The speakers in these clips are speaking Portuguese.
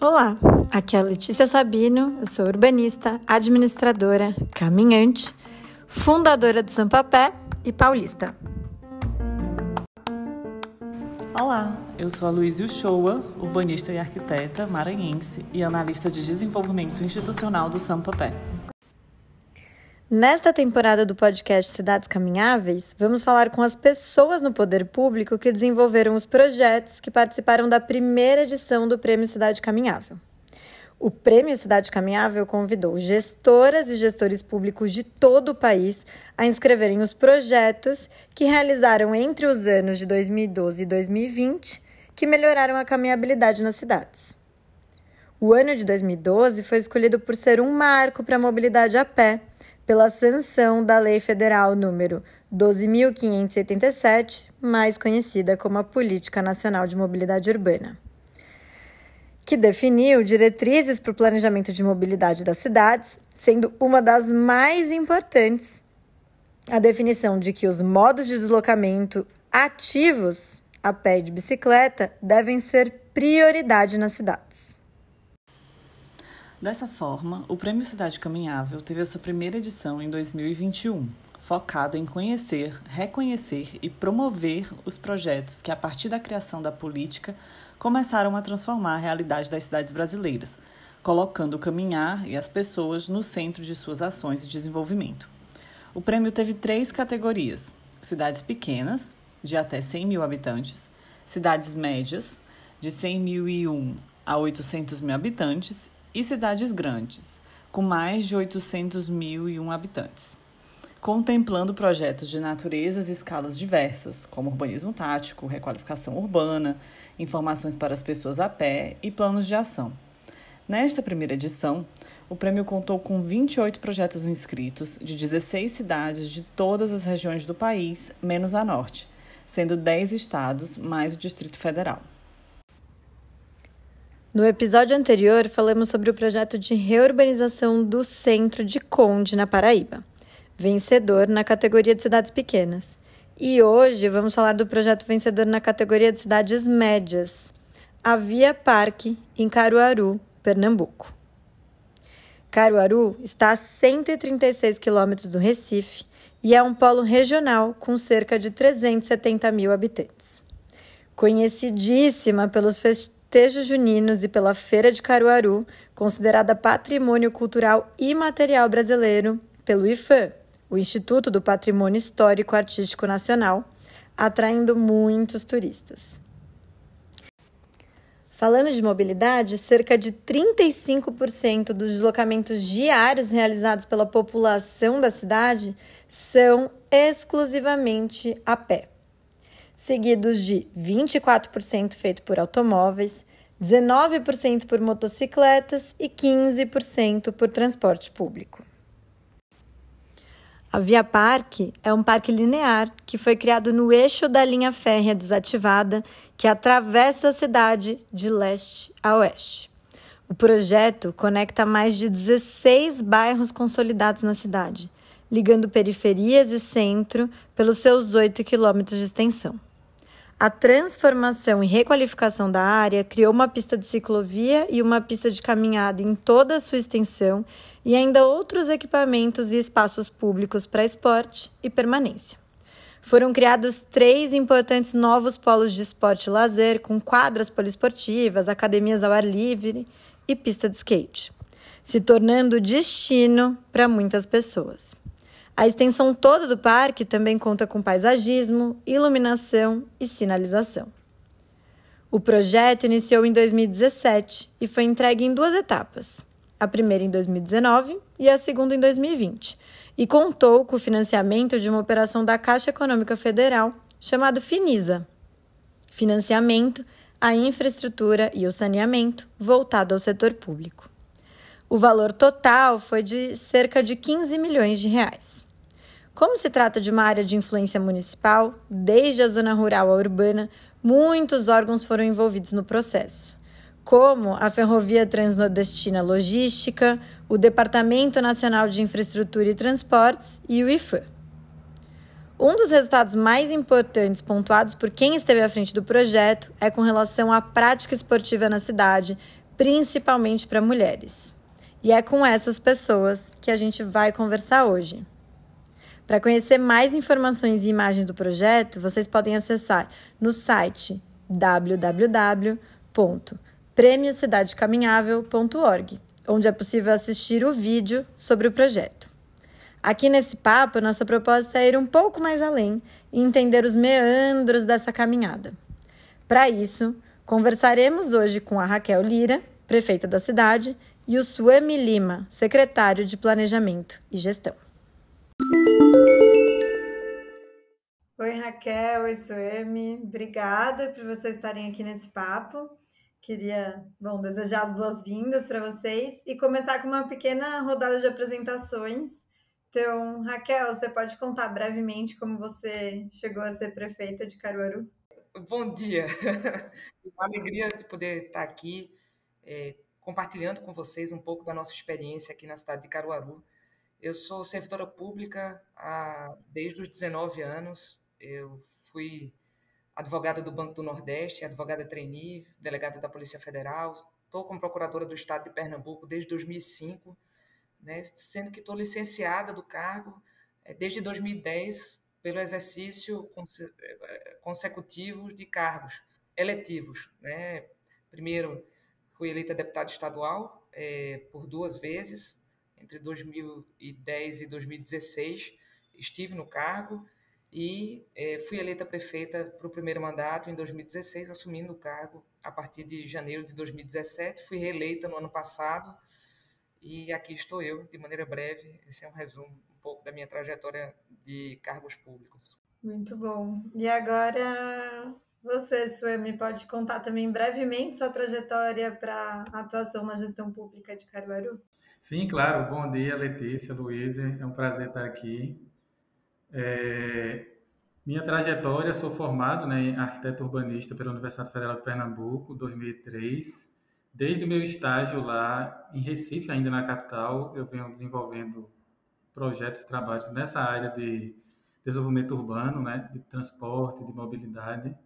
Olá, aqui é a Letícia Sabino, eu sou urbanista, administradora, caminhante, fundadora do Sampapé e paulista. Olá, eu sou a Luísa Uchoa, urbanista e arquiteta maranhense e analista de desenvolvimento institucional do Sampapé. Nesta temporada do podcast Cidades Caminháveis, vamos falar com as pessoas no poder público que desenvolveram os projetos que participaram da primeira edição do Prêmio Cidade Caminhável. O Prêmio Cidade Caminhável convidou gestoras e gestores públicos de todo o país a inscreverem os projetos que realizaram entre os anos de 2012 e 2020 que melhoraram a caminhabilidade nas cidades. O ano de 2012 foi escolhido por ser um marco para a mobilidade a pé pela sanção da Lei Federal número 12.587, mais conhecida como a Política Nacional de Mobilidade Urbana, que definiu diretrizes para o planejamento de mobilidade das cidades, sendo uma das mais importantes a definição de que os modos de deslocamento ativos a pé e de bicicleta devem ser prioridade nas cidades. Dessa forma, o Prêmio Cidade Caminhável teve a sua primeira edição em 2021, focada em conhecer, reconhecer e promover os projetos que, a partir da criação da política, começaram a transformar a realidade das cidades brasileiras, colocando o caminhar e as pessoas no centro de suas ações de desenvolvimento. O prêmio teve três categorias: cidades pequenas, de até 100 mil habitantes, cidades médias, de 100.001 a 800 mil habitantes, e cidades grandes, com mais de 800 mil e um habitantes, contemplando projetos de naturezas e escalas diversas, como urbanismo tático, requalificação urbana, informações para as pessoas a pé e planos de ação. Nesta primeira edição, o prêmio contou com 28 projetos inscritos de 16 cidades de todas as regiões do país, menos a norte, sendo 10 estados mais o Distrito Federal. No episódio anterior, falamos sobre o projeto de reurbanização do centro de Conde, na Paraíba, vencedor na categoria de cidades pequenas. E hoje vamos falar do projeto vencedor na categoria de cidades médias, a Via Parque, em Caruaru, Pernambuco. Caruaru está a 136 quilômetros do Recife e é um polo regional com cerca de 370 mil habitantes. Conhecidíssima pelos festivais festejos juninos e pela Feira de Caruaru, considerada Patrimônio Cultural Imaterial Brasileiro pelo IFAM, o Instituto do Patrimônio Histórico Artístico Nacional, atraindo muitos turistas. Falando de mobilidade, cerca de 35% dos deslocamentos diários realizados pela população da cidade são exclusivamente a pé seguidos de 24% feito por automóveis, 19% por motocicletas e 15% por transporte público. A Via Parque é um parque linear que foi criado no eixo da linha férrea desativada que atravessa a cidade de leste a oeste. O projeto conecta mais de 16 bairros consolidados na cidade, ligando periferias e centro pelos seus 8 quilômetros de extensão. A transformação e requalificação da área criou uma pista de ciclovia e uma pista de caminhada em toda a sua extensão e ainda outros equipamentos e espaços públicos para esporte e permanência. Foram criados três importantes novos polos de esporte e lazer, com quadras poliesportivas, academias ao ar livre e pista de skate, se tornando destino para muitas pessoas. A extensão toda do parque também conta com paisagismo, iluminação e sinalização. O projeto iniciou em 2017 e foi entregue em duas etapas, a primeira em 2019 e a segunda em 2020, e contou com o financiamento de uma operação da Caixa Econômica Federal chamado Finisa, financiamento à infraestrutura e o saneamento voltado ao setor público. O valor total foi de cerca de 15 milhões de reais. Como se trata de uma área de influência municipal, desde a zona rural à urbana, muitos órgãos foram envolvidos no processo, como a Ferrovia Transnordestina Logística, o Departamento Nacional de Infraestrutura e Transportes e o IFAM. Um dos resultados mais importantes pontuados por quem esteve à frente do projeto é com relação à prática esportiva na cidade, principalmente para mulheres. E é com essas pessoas que a gente vai conversar hoje. Para conhecer mais informações e imagens do projeto, vocês podem acessar no site www.premiocidadecaminhável.org, onde é possível assistir o vídeo sobre o projeto. Aqui nesse papo, nossa proposta é ir um pouco mais além e entender os meandros dessa caminhada. Para isso, conversaremos hoje com a Raquel Lira, prefeita da cidade, e o Suemi Lima, secretário de Planejamento e Gestão. Oi, Raquel, oi, Suemi. Obrigada por vocês estarem aqui nesse papo. Queria, bom, desejar as boas-vindas para vocês e começar com uma pequena rodada de apresentações então, Raquel, você pode contar brevemente como você chegou a ser prefeita de Caruaru? Bom dia. Uma alegria de poder estar aqui é, compartilhando com vocês um pouco da nossa experiência aqui na cidade de Caruaru. Eu sou servidora pública há, desde os 19 anos. Eu fui advogada do Banco do Nordeste, advogada trainee, delegada da Polícia Federal. Estou como procuradora do Estado de Pernambuco desde 2005 né, sendo que estou licenciada do cargo é, desde 2010 pelo exercício eh, consecutivo de cargos eletivos. Né? Primeiro, fui eleita deputada estadual é, por duas vezes, entre 2010 e 2016, estive no cargo e é, fui eleita prefeita para o primeiro mandato em 2016, assumindo o cargo a partir de janeiro de 2017. Fui reeleita no ano passado e aqui estou eu, de maneira breve. Esse é um resumo um pouco da minha trajetória de cargos públicos. Muito bom. E agora você, Suemi, pode contar também brevemente sua trajetória para atuação na gestão pública de Caruaru? Sim, claro. Bom dia, Letícia, Luísa. É um prazer estar aqui. É... Minha trajetória, sou formado né, em arquiteto urbanista pela Universidade Federal de Pernambuco, 2003. Desde o meu estágio lá em Recife, ainda na capital, eu venho desenvolvendo projetos e trabalhos nessa área de desenvolvimento urbano, né, de transporte, de mobilidade.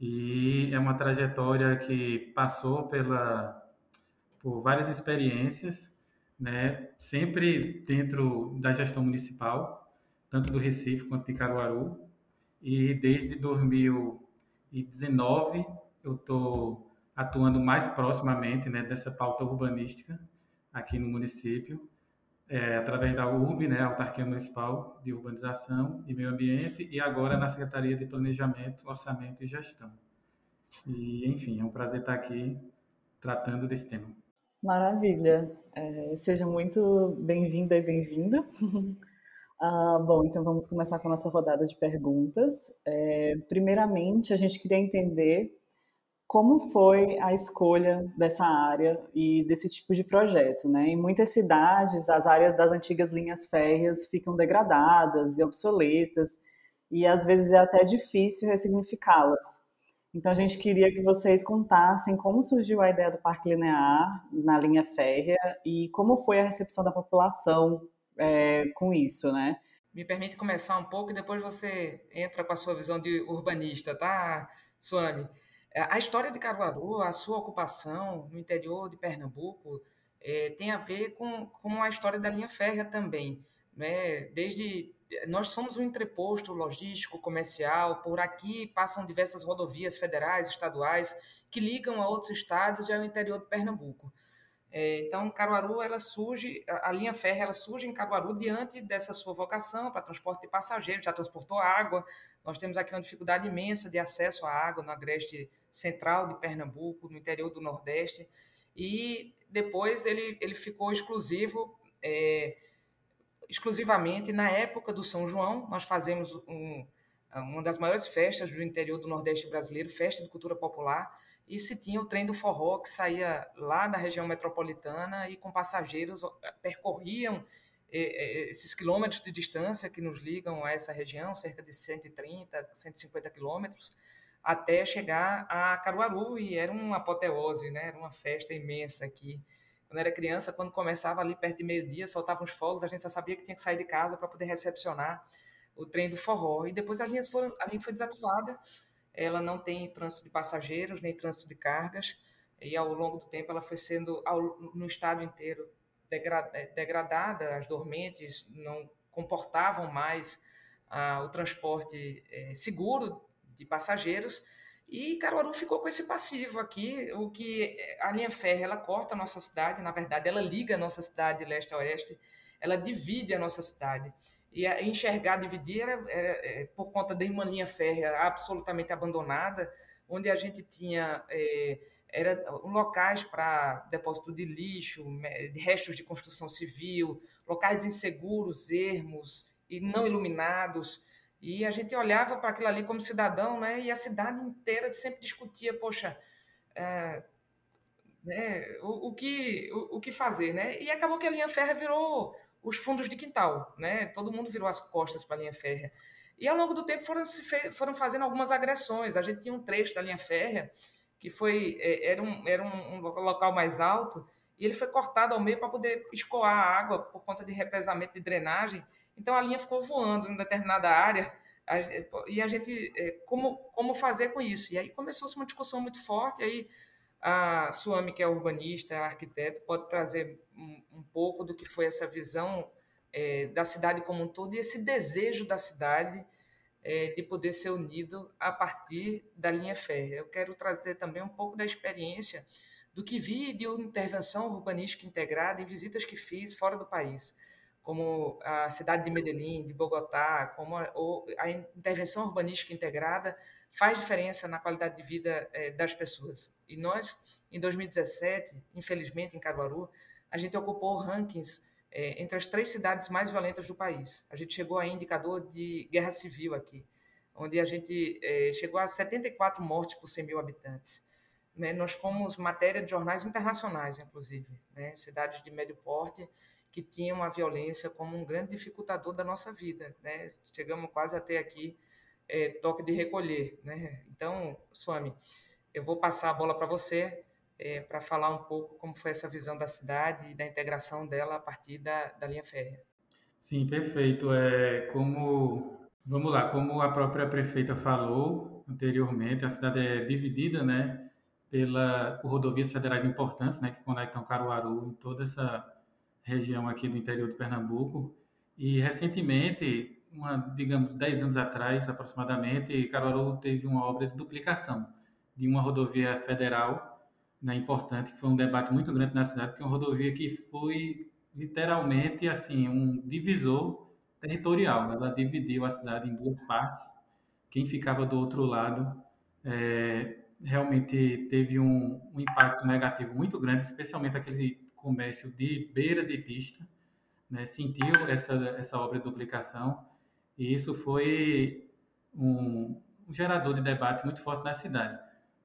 E é uma trajetória que passou pela por várias experiências, né, sempre dentro da gestão municipal, tanto do Recife quanto de Caruaru. E desde 2019 eu estou atuando mais proximamente né, dessa pauta urbanística aqui no município, é, através da URB, né, Autarquia Municipal de Urbanização e Meio Ambiente, e agora na Secretaria de Planejamento, Orçamento e Gestão. E, enfim, é um prazer estar aqui tratando desse tema. Maravilha. É, seja muito bem-vinda e bem-vinda. ah, bom, então vamos começar com a nossa rodada de perguntas. É, primeiramente, a gente queria entender como foi a escolha dessa área e desse tipo de projeto, né? Em muitas cidades, as áreas das antigas linhas férreas ficam degradadas e obsoletas, e às vezes é até difícil ressignificá-las. Então a gente queria que vocês contassem como surgiu a ideia do Parque Linear na linha férrea e como foi a recepção da população é, com isso, né? Me permite começar um pouco e depois você entra com a sua visão de urbanista, tá, Suami? É, a história de Caruaru, a sua ocupação no interior de Pernambuco, é, tem a ver com, com a história da linha férrea também. Né? Desde nós somos um entreposto logístico, comercial, por aqui passam diversas rodovias federais, estaduais, que ligam a outros estados e ao interior de Pernambuco. É, então, Caruaru, ela surge, a linha férrea, ela surge em Caruaru diante dessa sua vocação para transporte de passageiros, já transportou água. Nós temos aqui uma dificuldade imensa de acesso à água no agreste central de Pernambuco, no interior do Nordeste. E depois ele, ele ficou exclusivo, é, exclusivamente na época do São João. Nós fazemos um, uma das maiores festas do interior do Nordeste brasileiro, festa de cultura popular e se tinha o trem do forró que saía lá da região metropolitana e com passageiros percorriam esses quilômetros de distância que nos ligam a essa região, cerca de 130, 150 quilômetros, até chegar a Caruaru, e era uma apoteose, né? era uma festa imensa aqui. Quando era criança, quando começava ali perto de meio-dia, soltavam os fogos, a gente já sabia que tinha que sair de casa para poder recepcionar o trem do forró. E depois a linha, foi, a linha foi desativada, ela não tem trânsito de passageiros, nem trânsito de cargas, e ao longo do tempo ela foi sendo, ao, no estado inteiro, é, degradada, as dormentes não comportavam mais ah, o transporte é, seguro de passageiros, e Caruaru ficou com esse passivo aqui, o que a linha férrea ela corta a nossa cidade, na verdade ela liga a nossa cidade de leste a oeste, ela divide a nossa cidade. E enxergar, dividir era, era, é, por conta de uma linha férrea absolutamente abandonada, onde a gente tinha é, era locais para depósito de lixo, de restos de construção civil, locais inseguros, ermos e não iluminados. E a gente olhava para aquilo ali como cidadão, né? E a cidade inteira sempre discutia, poxa, é, né, o, o, que, o, o, que fazer, né? E acabou que a linha férrea virou os fundos de quintal, né? Todo mundo virou as costas para a linha férrea. E ao longo do tempo foram, foram fazendo algumas agressões. A gente tinha um trecho da linha férrea que foi é, era um, era um, local mais alto e ele foi cortado ao meio para poder escoar a água por conta de represamento de drenagem. Então a linha ficou voando em determinada área e a gente é, como como fazer com isso? E aí começou-se uma discussão muito forte. E aí a Suami, que é urbanista, arquiteto, pode trazer um, pouco do que foi essa visão é, da cidade como um todo e esse desejo da cidade é, de poder ser unido a partir da linha férrea. Eu quero trazer também um pouco da experiência do que vi de intervenção urbanística integrada em visitas que fiz fora do país, como a cidade de Medellín, de Bogotá, como a, a intervenção urbanística integrada faz diferença na qualidade de vida é, das pessoas. E nós, em 2017, infelizmente, em Caruaru, a gente ocupou rankings é, entre as três cidades mais violentas do país. A gente chegou a indicador de guerra civil aqui, onde a gente é, chegou a 74 mortes por 100 mil habitantes. Né? Nós fomos matéria de jornais internacionais, inclusive, né? cidades de médio porte que tinham a violência como um grande dificultador da nossa vida. Né? Chegamos quase até aqui é, toque de recolher. Né? Então, Swami, eu vou passar a bola para você é, para falar um pouco como foi essa visão da cidade e da integração dela a partir da, da linha férrea. Sim, perfeito. É, como, vamos lá, como a própria prefeita falou anteriormente, a cidade é dividida, né, pela, por rodovias federais importantes, né, que conectam Caruaru e toda essa região aqui do interior de Pernambuco. E recentemente, uma, digamos, 10 anos atrás aproximadamente, Caruaru teve uma obra de duplicação de uma rodovia federal né, importante, que foi um debate muito grande na cidade, porque é uma rodovia que foi literalmente assim um divisor territorial. Ela dividiu a cidade em duas partes. Quem ficava do outro lado é, realmente teve um, um, impacto negativo muito grande, especialmente aquele comércio de beira de pista, né, sentiu essa, essa obra de duplicação e isso foi um, um gerador de debate muito forte na cidade.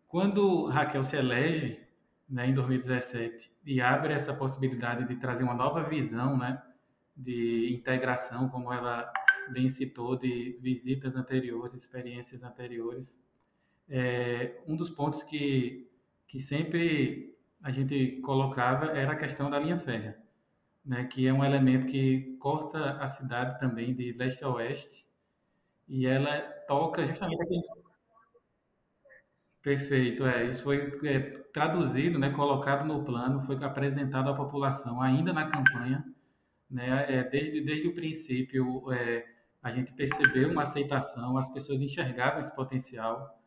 Quando Raquel se elege né, em 2017 e abre essa possibilidade de trazer uma nova visão, né, de integração, como ela bem citou, de visitas anteriores, experiências anteriores. É, um dos pontos que, que sempre a gente colocava era a questão da linha férrea, né, que é um elemento que corta a cidade também de leste a oeste e ela toca justamente aqueles Perfeito, é. Isso foi é, traduzido, né, colocado no plano, foi apresentado à população ainda na campanha, né, é, desde, desde o princípio é, a gente percebeu uma aceitação, as pessoas enxergavam esse potencial,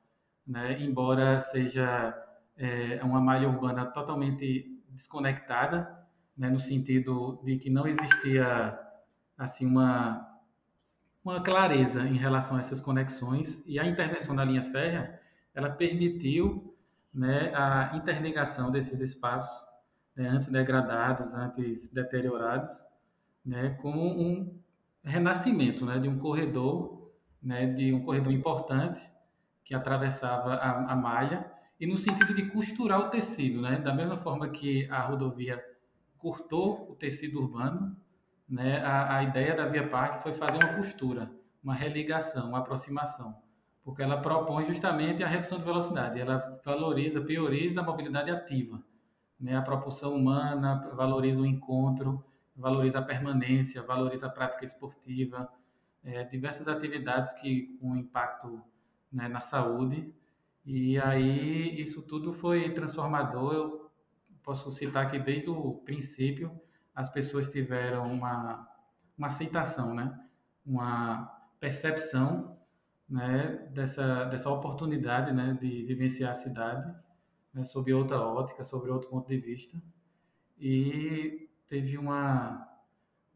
né, embora seja é, uma malha urbana totalmente desconectada, né, no sentido de que não existia assim uma uma clareza em relação a essas conexões. E a intervenção da linha férrea ela permitiu né, a interligação desses espaços né, antes degradados, antes deteriorados, né, como um renascimento né, de um corredor, né, de um corredor importante que atravessava a, a malha e no sentido de costurar o tecido, né, da mesma forma que a rodovia cortou o tecido urbano, né, a, a ideia da Via Parque foi fazer uma costura, uma religação, uma aproximação porque ela propõe justamente a redução de velocidade, ela valoriza, prioriza a mobilidade ativa, né? a propulsão humana, valoriza o encontro, valoriza a permanência, valoriza a prática esportiva, é, diversas atividades que com impacto né, na saúde. E aí isso tudo foi transformador. Eu posso citar que desde o princípio as pessoas tiveram uma, uma aceitação, né? uma percepção né, dessa, dessa oportunidade né, de vivenciar a cidade né, sob outra ótica, sobre outro ponto de vista. E teve uma,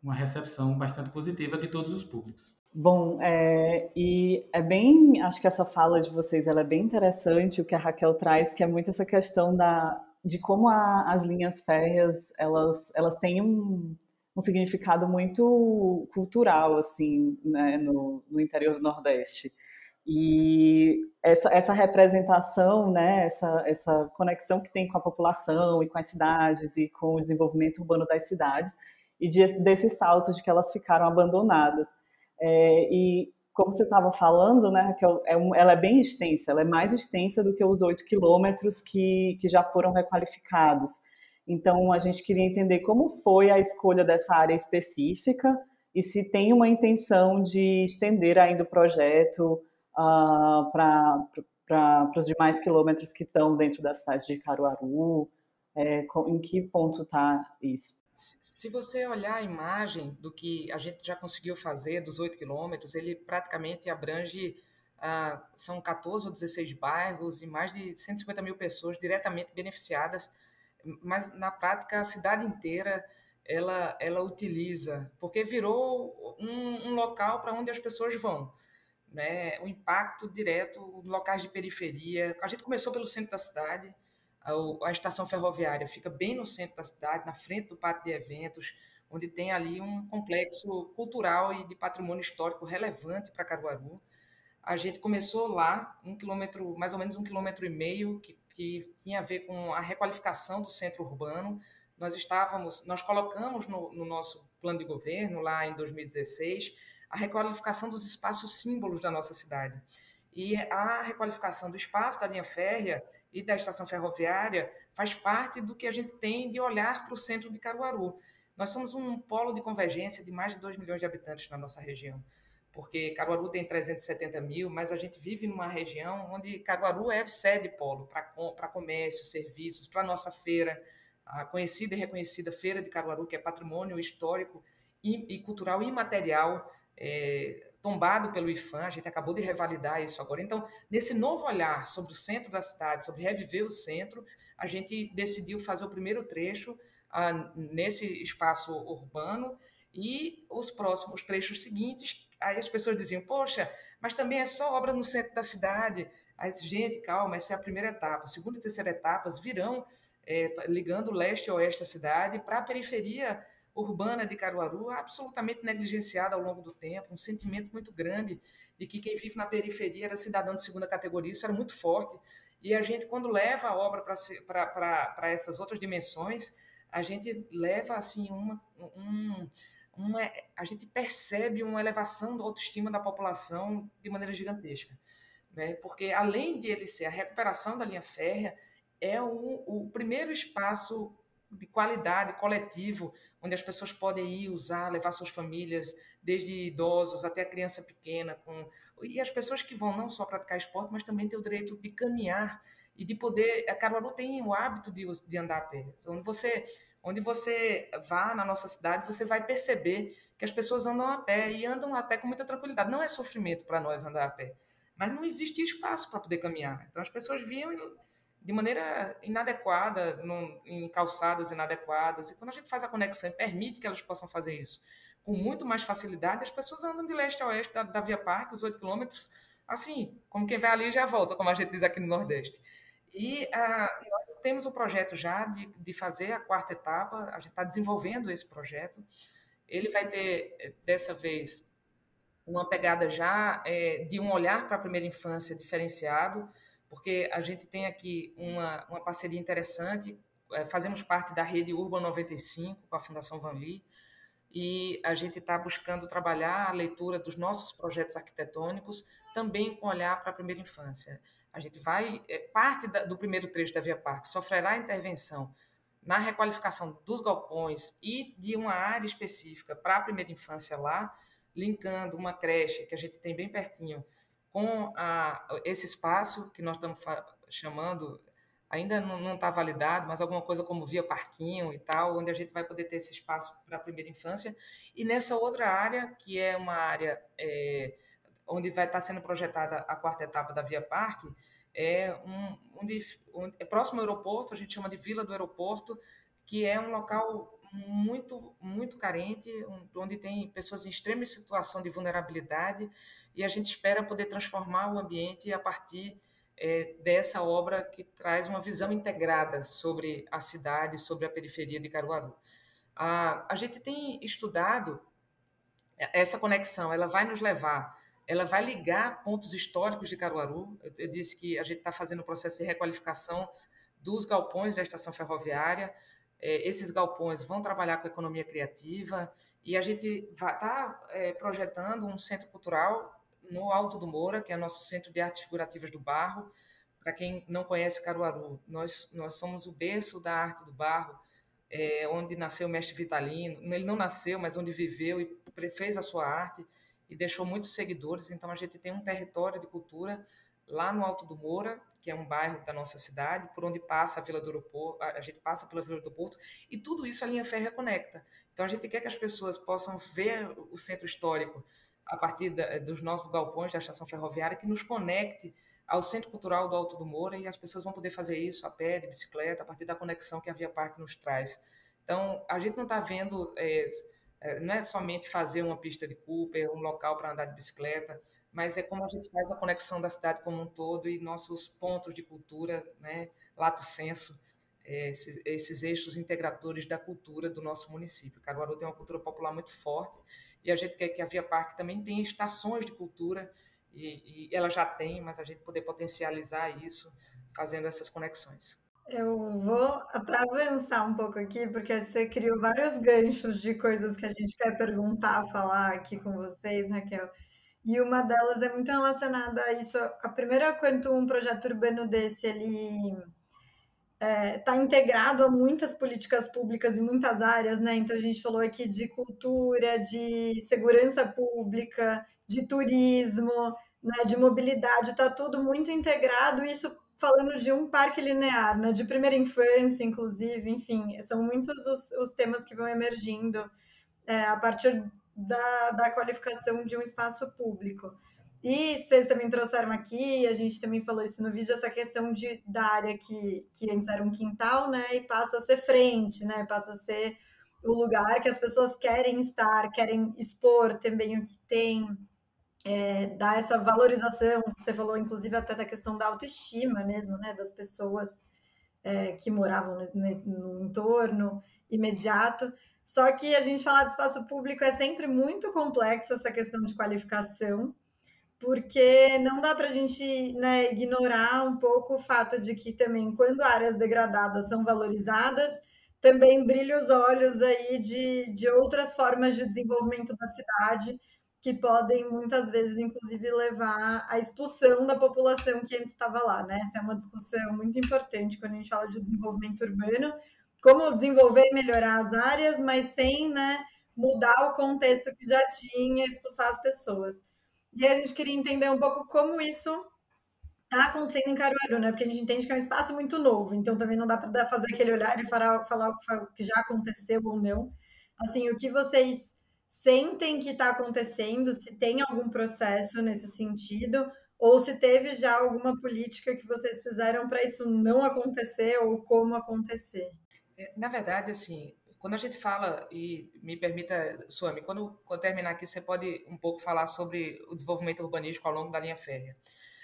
uma recepção bastante positiva de todos os públicos. Bom, é, e é bem, acho que essa fala de vocês ela é bem interessante, o que a Raquel traz, que é muito essa questão da, de como a, as linhas férreas, elas, elas têm um, um significado muito cultural, assim, né, no, no interior do Nordeste. E essa, essa representação, né, essa, essa conexão que tem com a população e com as cidades e com o desenvolvimento urbano das cidades, e de, salto de que elas ficaram abandonadas. É, e como você estava falando, né, que é, ela é bem extensa, ela é mais extensa do que os oito quilômetros que, que já foram requalificados. Então, a gente queria entender como foi a escolha dessa área específica e se tem uma intenção de estender ainda o projeto uh, para os demais quilômetros que estão dentro da cidade de Caruaru. É, em que ponto está isso? Se você olhar a imagem do que a gente já conseguiu fazer dos 8 quilômetros, ele praticamente abrange, ah, são 14 ou 16 bairros e mais de 150 mil pessoas diretamente beneficiadas, mas na prática a cidade inteira ela, ela utiliza, porque virou um, um local para onde as pessoas vão. Né? O impacto direto em locais de periferia. A gente começou pelo centro da cidade, a, estação ferroviária fica bem no centro da cidade, na frente do pátio de eventos, onde tem ali um complexo cultural e de patrimônio histórico relevante para Caruaru. A gente começou lá, um quilômetro, mais ou menos um quilômetro e meio, que, que tinha a ver com a requalificação do centro urbano. Nós estávamos, nós colocamos no, no nosso plano de governo lá em 2016 a requalificação dos espaços símbolos da nossa cidade. E a requalificação do espaço da linha férrea e da estação ferroviária faz parte do que a gente tem de olhar para o centro de Caruaru. Nós somos um polo de convergência de mais de 2 milhões de habitantes na nossa região, porque Caruaru tem 370 mil, mas a gente vive numa região onde Caruaru é sede polo para comércio, serviços, para nossa feira, a conhecida e reconhecida Feira de Caruaru, que é patrimônio histórico e, e cultural imaterial é, tombado pelo IFAM, a gente acabou de revalidar isso agora. Então, nesse novo olhar sobre o centro da cidade, sobre reviver o centro, a gente decidiu fazer o primeiro trecho ah, nesse espaço urbano e os próximos trechos seguintes, aí as pessoas diziam, poxa, mas também é só obra no centro da cidade. Aí, gente, calma, essa é a primeira etapa. Segunda e terceira etapas virão é, ligando o leste e oeste da cidade para a periferia urbana de Caruaru absolutamente negligenciada ao longo do tempo, um sentimento muito grande de que quem vive na periferia era cidadão de segunda categoria, isso era muito forte. E a gente, quando leva a obra para essas outras dimensões, a gente leva assim uma, um, uma, a gente percebe uma elevação da autoestima da população de maneira gigantesca, né? Porque além de ele ser a recuperação da linha férrea, é o, o primeiro espaço de qualidade, coletivo, onde as pessoas podem ir usar, levar suas famílias, desde idosos até a criança pequena, com e as pessoas que vão não só praticar esporte, mas também ter o direito de caminhar e de poder. A Caruaru tem o hábito de, de andar a pé. Então, onde você, onde você vá na nossa cidade, você vai perceber que as pessoas andam a pé e andam a pé com muita tranquilidade. Não é sofrimento para nós andar a pé, mas não existe espaço para poder caminhar. Então as pessoas vinham e de maneira inadequada, num, em calçadas inadequadas. E quando a gente faz a conexão e permite que elas possam fazer isso com muito mais facilidade, as pessoas andam de leste a oeste da, da Via Parque, os 8 quilômetros, assim, como quem vai ali já volta, como a gente diz aqui no Nordeste. E uh, nós temos o projeto já de, de fazer a quarta etapa, a gente está desenvolvendo esse projeto. Ele vai ter, dessa vez, uma pegada já é, de um olhar para a primeira infância diferenciado, porque a gente tem aqui uma, uma parceria interessante, é, fazemos parte da rede Urban 95 com a Fundação Van Lee, e a gente está buscando trabalhar a leitura dos nossos projetos arquitetônicos também com olhar para a primeira infância. A gente vai, é, parte do primeiro trecho da Via Parque sofrerá intervenção na requalificação dos galpões e de uma área específica para a primeira infância lá, linkando uma creche que a gente tem bem pertinho com a, esse espaço que nós estamos chamando, ainda não está validado, mas alguma coisa como via parquinho e tal, onde a gente vai poder ter esse espaço para a primeira infância. E nessa outra área, que é uma área é, onde vai estar tá sendo projetada a quarta etapa da Via Parque, é, um, onde, é próximo ao aeroporto, a gente chama de Vila do Aeroporto, que é um local muito, muito carente, onde tem pessoas em extrema situação de vulnerabilidade, e a gente espera poder transformar o ambiente a partir é, dessa obra que traz uma visão integrada sobre a cidade, sobre a periferia de Caruaru. A, a gente tem estudado essa conexão, ela vai nos levar, ela vai ligar pontos históricos de Caruaru. Eu, eu disse que a gente está fazendo o processo de requalificação dos galpões da estação ferroviária, é, esses galpões vão trabalhar com economia criativa e a gente está é, projetando um centro cultural no Alto do Moura, que é o nosso centro de artes figurativas do barro. Para quem não conhece Caruaru, nós, nós somos o berço da arte do barro, é, onde nasceu o mestre Vitalino. Ele não nasceu, mas onde viveu e fez a sua arte e deixou muitos seguidores. Então a gente tem um território de cultura lá no Alto do Moura, que é um bairro da nossa cidade, por onde passa a Vila do Aeroporto, a gente passa pela Vila do Porto, e tudo isso a linha férrea conecta. Então a gente quer que as pessoas possam ver o centro histórico a partir da, dos nossos galpões da estação ferroviária, que nos conecte ao Centro Cultural do Alto do Moura, e as pessoas vão poder fazer isso a pé, de bicicleta, a partir da conexão que a Via Parque nos traz. Então, a gente não está vendo, é, não é somente fazer uma pista de Cooper, um local para andar de bicicleta, mas é como a gente faz a conexão da cidade como um todo e nossos pontos de cultura, né, lato senso, é, esses, esses, eixos integradores da cultura do nosso município. Caruaru tem uma cultura popular muito forte e a gente quer que a Via Parque também tenha estações de cultura e, e ela já tem, mas a gente poder potencializar isso fazendo essas conexões. Eu vou avançar um pouco aqui, porque você criou vários ganchos de coisas que a gente quer perguntar, falar aqui com vocês, Raquel. E uma delas é muito relacionada a isso. A primeira, quando um projeto urbano desse ele está é, tá integrado a muitas políticas públicas em muitas áreas, né? Então a gente falou aqui de cultura, de segurança pública, de turismo, né? De mobilidade, está tudo muito integrado. Isso falando de um parque linear, né? De primeira infância, inclusive, enfim, são muitos os, os temas que vão emergindo é, a partir da, da qualificação de um espaço público. E vocês também trouxeram aqui, a gente também falou isso no vídeo, essa questão de, da área que, que antes era um quintal, né? E passa a ser frente, né? Passa a ser o lugar que as pessoas querem estar, querem expor também o que tem, é, dar essa valorização. Você falou, inclusive, até da questão da autoestima mesmo, né? Das pessoas é, que moravam no, no entorno imediato. Só que a gente falar de espaço público é sempre muito complexo essa questão de qualificação, porque não dá para a gente né, ignorar um pouco o fato de que também, quando áreas degradadas são valorizadas, também brilha os olhos aí de, de outras formas de desenvolvimento da cidade, que podem muitas vezes, inclusive, levar à expulsão da população que antes estava lá. Né? Essa é uma discussão muito importante quando a gente fala de desenvolvimento urbano, como desenvolver e melhorar as áreas, mas sem né, mudar o contexto que já tinha, expulsar as pessoas. E a gente queria entender um pouco como isso está acontecendo em Caruaru, né? Porque a gente entende que é um espaço muito novo, então também não dá para fazer aquele olhar e falar, falar o que já aconteceu ou não. Assim, o que vocês sentem que está acontecendo, se tem algum processo nesse sentido, ou se teve já alguma política que vocês fizeram para isso não acontecer ou como acontecer. É, na verdade, assim, quando a gente fala, e me permita, Suami, quando, quando terminar aqui, você pode um pouco falar sobre o desenvolvimento urbanístico ao longo da linha férrea.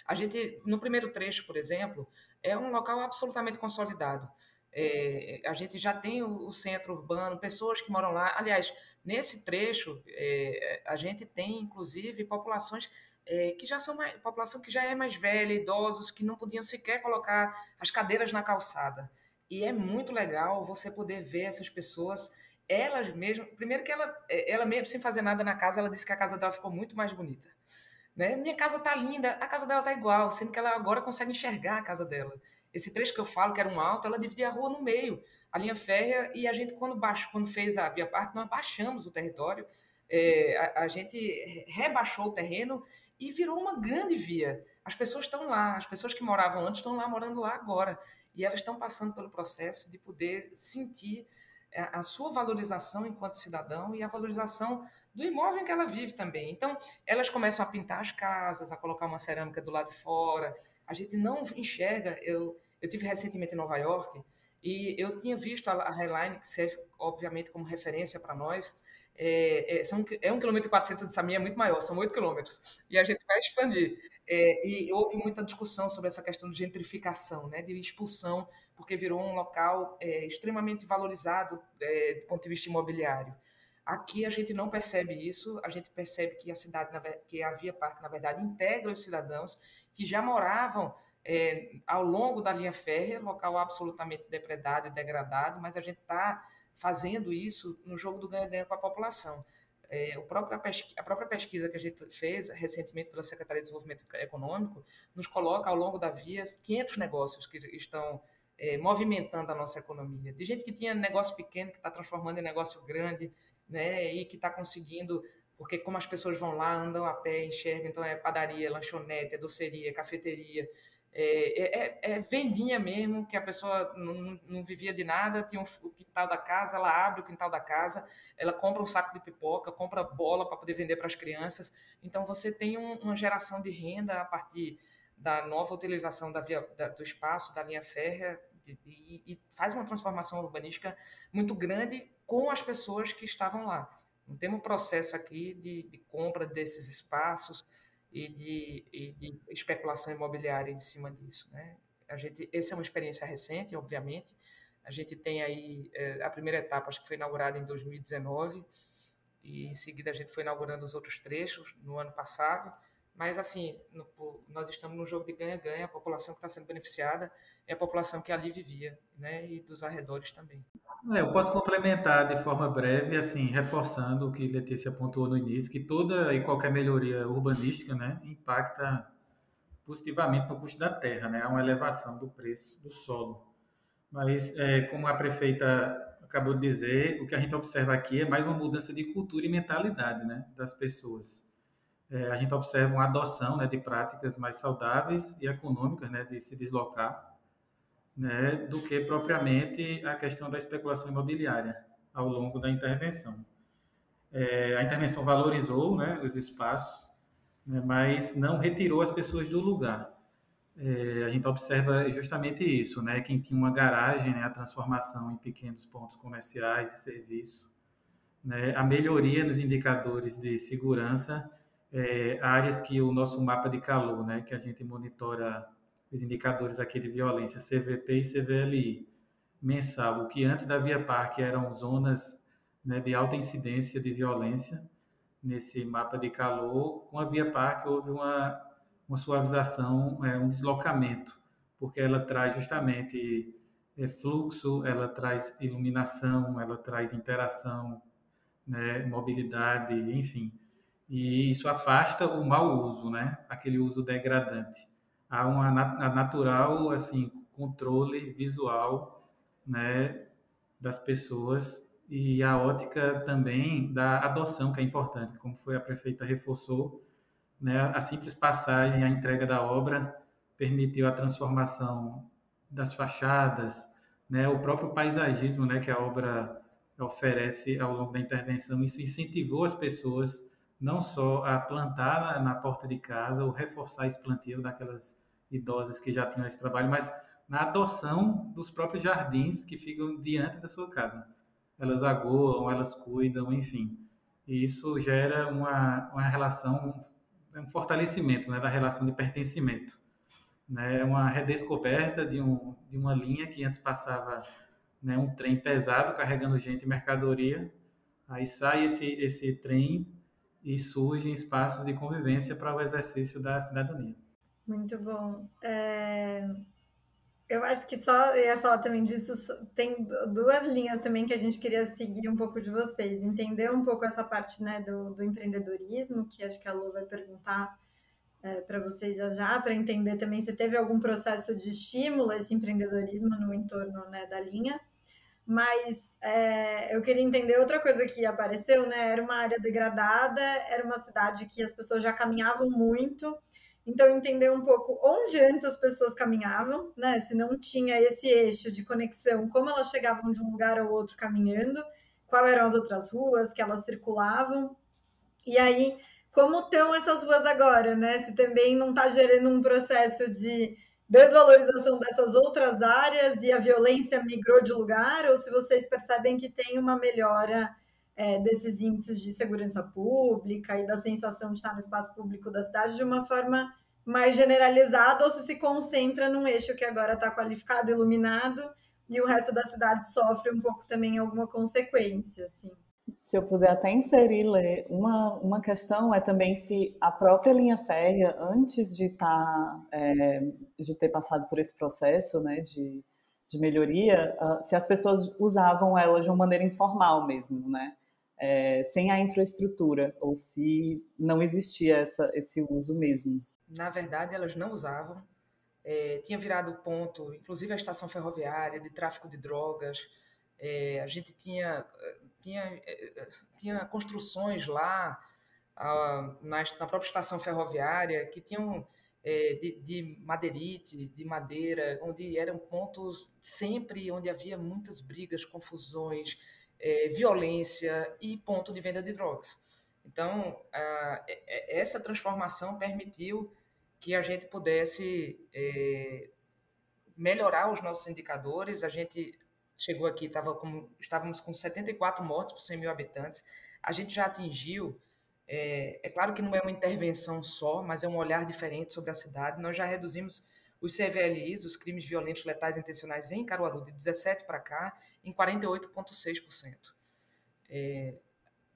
A gente, no primeiro trecho, por exemplo, é um local absolutamente consolidado. É, a gente já tem o, o, centro urbano, pessoas que moram lá. Aliás, nesse trecho, é, a gente tem, inclusive, populações é, que já são mais, população que já é mais velha, idosos, que não podiam sequer colocar as cadeiras na calçada. E é muito legal você poder ver essas pessoas, elas mesmas. Primeiro que ela, é, ela mesmo, sem fazer nada na casa, ela disse que a casa dela ficou muito mais bonita. Né? Minha casa tá linda, a casa dela tá igual, sendo que ela agora consegue enxergar a casa dela. Esse trecho que eu falo, que era um alto, ela dividia a rua no meio, a linha férrea, e a gente, quando, baixo, quando fez a Via Parque, nós baixamos o território é, a, a gente rebaixou o terreno e virou uma grande via. As pessoas estão lá, as pessoas que moravam antes estão lá morando lá agora. E elas estão passando pelo processo de poder sentir é, a sua valorização enquanto cidadão e a valorização do imóvel em que ela vive também. Então, elas começam a pintar as casas, a colocar uma cerâmica do lado de fora. A gente não enxerga. Eu, eu tive recentemente em Nova York e eu tinha visto a, a Highline, que serve, obviamente, como referência para nós. É, é, são, é um quilômetro e 400 de Samia, é muito maior, são oito quilômetros. E a gente vai expandir. É, e houve muita discussão sobre essa questão de gentrificação, né, de expulsão, porque virou um local é, extremamente valorizado é, do ponto de vista imobiliário. Aqui a gente não percebe isso, a gente percebe que a cidade, que a Via Parque, na verdade, integra os cidadãos que já moravam é, ao longo da linha férrea, local absolutamente depredado e degradado, mas a gente está fazendo isso no jogo do ganha-ganha com a população. É, o próprio, a própria pesquisa que a gente fez recentemente pela Secretaria de Desenvolvimento Econômico nos coloca ao longo da via 500 negócios que estão é, movimentando a nossa economia. De gente que tinha negócio pequeno, que está transformando em negócio grande, né, e que está conseguindo, porque como as pessoas vão lá, andam a pé, enxergam, então é padaria, lanchonete, é doceria, cafeteria, é, é, é, é, vendinha mesmo, que a pessoa não, não vivia de nada, tinha o quintal da casa, ela abre o quintal da casa, ela compra um saco de pipoca, compra bola para poder vender para as crianças. Então você tem um, uma geração de renda a partir da nova utilização da via, da, do espaço, da linha férrea, de, de, e faz uma transformação urbanística muito grande com as pessoas que estavam lá. Não temos um processo aqui de, de compra desses espaços, e de, e de especulação imobiliária em cima disso. Né? A gente, essa é uma experiência recente, obviamente. A gente tem aí é, a primeira etapa, acho que foi inaugurada em 2019, e em seguida a gente foi inaugurando os outros trechos no ano passado. Mas, assim, no, nós estamos num jogo de ganha-ganha. A população que está sendo beneficiada é a população que ali vivia, né? E dos arredores também. É, eu posso complementar de forma breve, assim, reforçando o que Letícia pontuou no início, que toda e qualquer melhoria urbanística, né, impacta positivamente no custo da terra, né? Há uma elevação do preço do solo. Mas, é, como a prefeita acabou de dizer, o que a gente observa aqui é mais uma mudança de cultura e mentalidade, né, das pessoas é, a gente observa uma adoção né, de práticas mais saudáveis e econômicas né, de se deslocar, né, do que propriamente a questão da especulação imobiliária ao longo da intervenção. É, a intervenção valorizou né, os espaços, né, mas não retirou as pessoas do lugar. É, a gente observa justamente isso, né? Quem tinha uma garagem, né, a transformação em pequenos pontos comerciais de serviço, né, a melhoria nos indicadores de segurança é, áreas que o nosso mapa de calor, né, que a gente monitora os indicadores aqui de violência, CVP e CVLI, mensal, o que antes da Via Parque eram zonas né, de alta incidência de violência, nesse mapa de calor, com a Via Parque houve uma, uma suavização, é, um deslocamento, porque ela traz justamente é, fluxo, ela traz iluminação, ela traz interação, né, mobilidade, enfim e isso afasta o mau uso, né? Aquele uso degradante. Há uma natural assim controle visual, né, das pessoas e a ótica também da adoção que é importante, como foi a prefeita reforçou, né? A simples passagem, a entrega da obra permitiu a transformação das fachadas, né? O próprio paisagismo, né, que a obra oferece ao longo da intervenção, isso incentivou as pessoas não só a plantar na, porta de casa ou reforçar esse plantio daquelas idosas que já tinham esse trabalho, mas na adoção dos próprios jardins que ficam diante da sua casa. Elas agoam, elas cuidam, enfim. E isso gera uma, uma relação, um fortalecimento né, da relação de pertencimento. Né, uma redescoberta de, um, de uma linha que antes passava né, um trem pesado carregando gente e mercadoria. Aí sai esse, esse trem e surgem espaços de convivência para o exercício da cidadania. Muito bom. É... Eu acho que só ia falar também disso. Tem duas linhas também que a gente queria seguir um pouco de vocês, entender um pouco essa parte né, do, do empreendedorismo, que acho que a Lu vai perguntar é, para vocês já já, para entender também se teve algum processo de estímulo a esse empreendedorismo no entorno né, da linha. Mas é, eu queria entender outra coisa que apareceu, né? Era uma área degradada, era uma cidade que as pessoas já caminhavam muito. Então, entender um pouco onde antes as pessoas caminhavam, né? Se não tinha esse eixo de conexão, como elas chegavam de um lugar ao outro caminhando, quais eram as outras ruas que elas circulavam. E aí, como estão essas ruas agora, né? Se também não está gerando um processo de desvalorização dessas outras áreas e a violência migrou de lugar, ou se vocês percebem que tem uma melhora é, desses índices de segurança pública e da sensação de estar no espaço público da cidade de uma forma mais generalizada, ou se se concentra num eixo que agora está qualificado, iluminado, e o resto da cidade sofre um pouco também alguma consequência, assim. Se eu puder até inserir, Lê, uma, uma questão é também se a própria linha férrea, antes de, tá, é, de ter passado por esse processo né, de, de melhoria, uh, se as pessoas usavam ela de uma maneira informal mesmo, né? É, sem a infraestrutura, ou se não existia essa, esse uso mesmo. Na verdade, elas não usavam. É, tinha virado ponto, inclusive a estação ferroviária, de tráfico de drogas. É, a gente tinha tinha, eh, eh, tinha construções lá ah, na, na, própria estação ferroviária que tinham é, de, de madeirite, de madeira, onde eram pontos sempre onde havia muitas brigas, confusões, é, violência e ponto de venda de drogas. Então, ah, essa transformação permitiu que a gente pudesse é, melhorar os nossos indicadores. A gente chegou aqui, com, estávamos com 74 mortes por 100 mil habitantes. A gente já atingiu, é, é, claro que não é uma intervenção só, mas é um olhar diferente sobre a cidade. Nós já reduzimos os CVLIs, os crimes violentos letais intencionais em Caruaru, de 17 para cá, em 48,6%. É,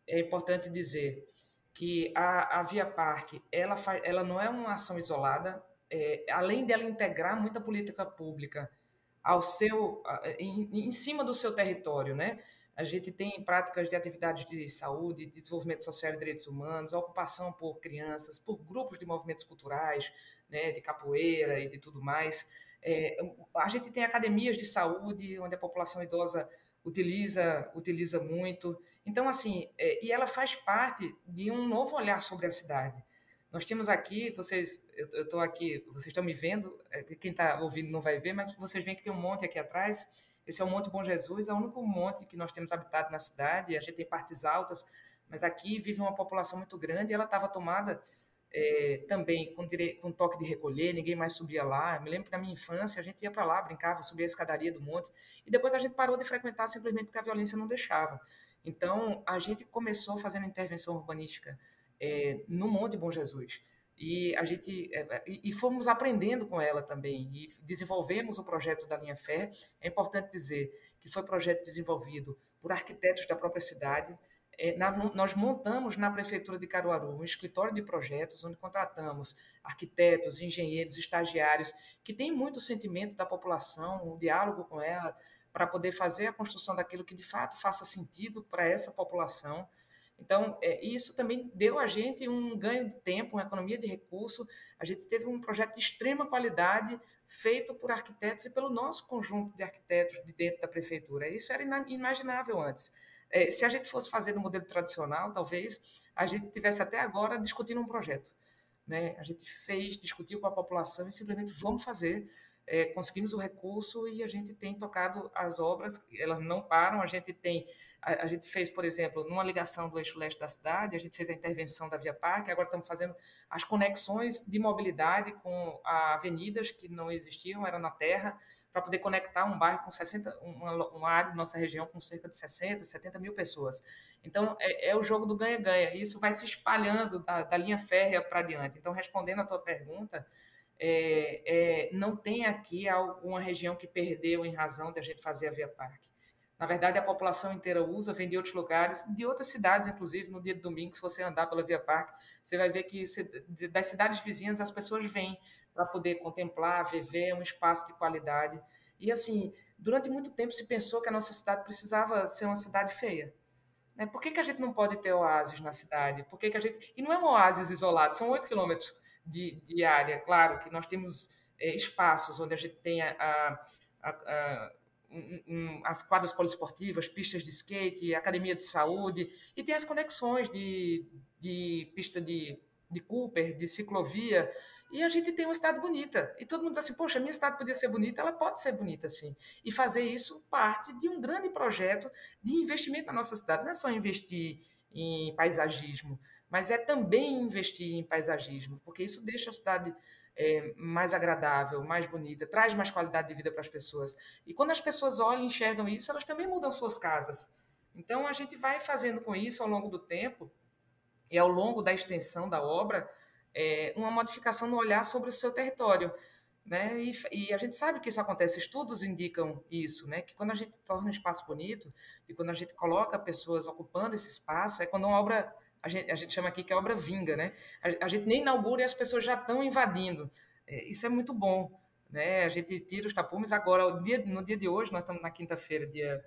é importante dizer que a, a Via Parque, ela, faz, ela não é uma ação isolada, é, além dela integrar muita política pública ao seu, em, em cima do seu território, né? A gente tem práticas de atividades de saúde, de desenvolvimento social e direitos humanos, ocupação por crianças, por grupos de movimentos culturais, né, de capoeira e de tudo mais. É, a gente tem academias de saúde, onde a população idosa utiliza, utiliza muito. Então, assim, é, e ela faz parte de um novo olhar sobre a cidade. Nós temos aqui, vocês, eu estou aqui, vocês estão me vendo, é, quem está ouvindo não vai ver, mas vocês veem que tem um monte aqui atrás. Esse é o Monte Bom Jesus, é o único monte que nós temos habitado na cidade. A gente tem partes altas, mas aqui vive uma população muito grande e ela estava tomada é, também com, dire... com toque de recolher, ninguém mais subia lá. Eu me lembro que na minha infância a gente ia para lá, brincava, subia a escadaria do monte, e depois a gente parou de frequentar simplesmente porque a violência não deixava. Então a gente começou fazendo intervenção urbanística é, no Monte Bom Jesus. E a gente é, e fomos aprendendo com ela também e desenvolvemos o projeto da linha Fé. É importante dizer que foi projeto desenvolvido por arquitetos da própria cidade. É, na, nós montamos na prefeitura de Caruaru um escritório de projetos onde contratamos arquitetos, engenheiros, estagiários que têm muito sentimento da população, um diálogo com ela para poder fazer a construção daquilo que de fato faça sentido para essa população. Então, é, isso também deu a gente um ganho de tempo, uma economia de recurso. A gente teve um projeto de extrema qualidade feito por arquitetos e pelo nosso conjunto de arquitetos de dentro da prefeitura. Isso era inimaginável antes. É, se a gente fosse fazer no modelo tradicional, talvez a gente tivesse até agora discutindo um projeto. Né? A gente fez, discutiu com a população e simplesmente vamos fazer é, conseguimos o recurso e a gente tem tocado as obras, elas não param, a gente tem, a, a, gente fez, por exemplo, numa ligação do eixo leste da cidade, a gente fez a intervenção da Via Parque, agora estamos fazendo as conexões de mobilidade com avenidas que não existiam, eram na terra, para poder conectar um bairro com 60, uma, uma área de nossa região com cerca de 60, 70 mil pessoas. Então, é, é o jogo do ganha-ganha, isso vai se espalhando da, da linha férrea para diante. Então, respondendo a tua pergunta, é, é, não tem aqui alguma região que perdeu em razão de a gente fazer a Via Parque. Na verdade, a população inteira usa, vem de outros lugares, de outras cidades, inclusive, no dia de domingo, se você andar pela Via Parque, você vai ver que das cidades vizinhas as pessoas vêm para poder contemplar, viver um espaço de qualidade. E, assim, durante muito tempo se pensou que a nossa cidade precisava ser uma cidade feia. Né? Por que, que a gente não pode ter oásis na cidade? Por que, que a gente... E não é um oásis isolado, são oito quilômetros de, de área. Claro que nós temos é, espaços onde a gente tem a, a, a, um, um, as quadras poliesportivas, pistas de skate, academia de saúde, e tem as conexões de, de pista de, de Cooper, de ciclovia, e a gente tem uma cidade bonita. E todo mundo diz assim, poxa, a minha cidade podia ser bonita, ela pode ser bonita sim. E fazer isso parte de um grande projeto de investimento na nossa cidade. Não é só investir em paisagismo, mas é também investir em paisagismo, porque isso deixa a cidade é, mais agradável, mais bonita, traz mais qualidade de vida para as pessoas. E quando as pessoas olham e enxergam isso, elas também mudam suas casas. Então a gente vai fazendo com isso ao longo do tempo e ao longo da extensão da obra é, uma modificação no olhar sobre o seu território. Né? E, e, a gente sabe que isso acontece, estudos indicam isso, né? que quando a gente torna um espaço bonito e quando a gente coloca pessoas ocupando esse espaço, é quando uma obra a gente, a gente chama aqui que é obra vinga, né? A, a gente nem inaugura e as pessoas já estão invadindo. É, isso é muito bom, né? A gente tira os tapumes agora, dia, no dia de hoje, nós estamos na quinta-feira, dia,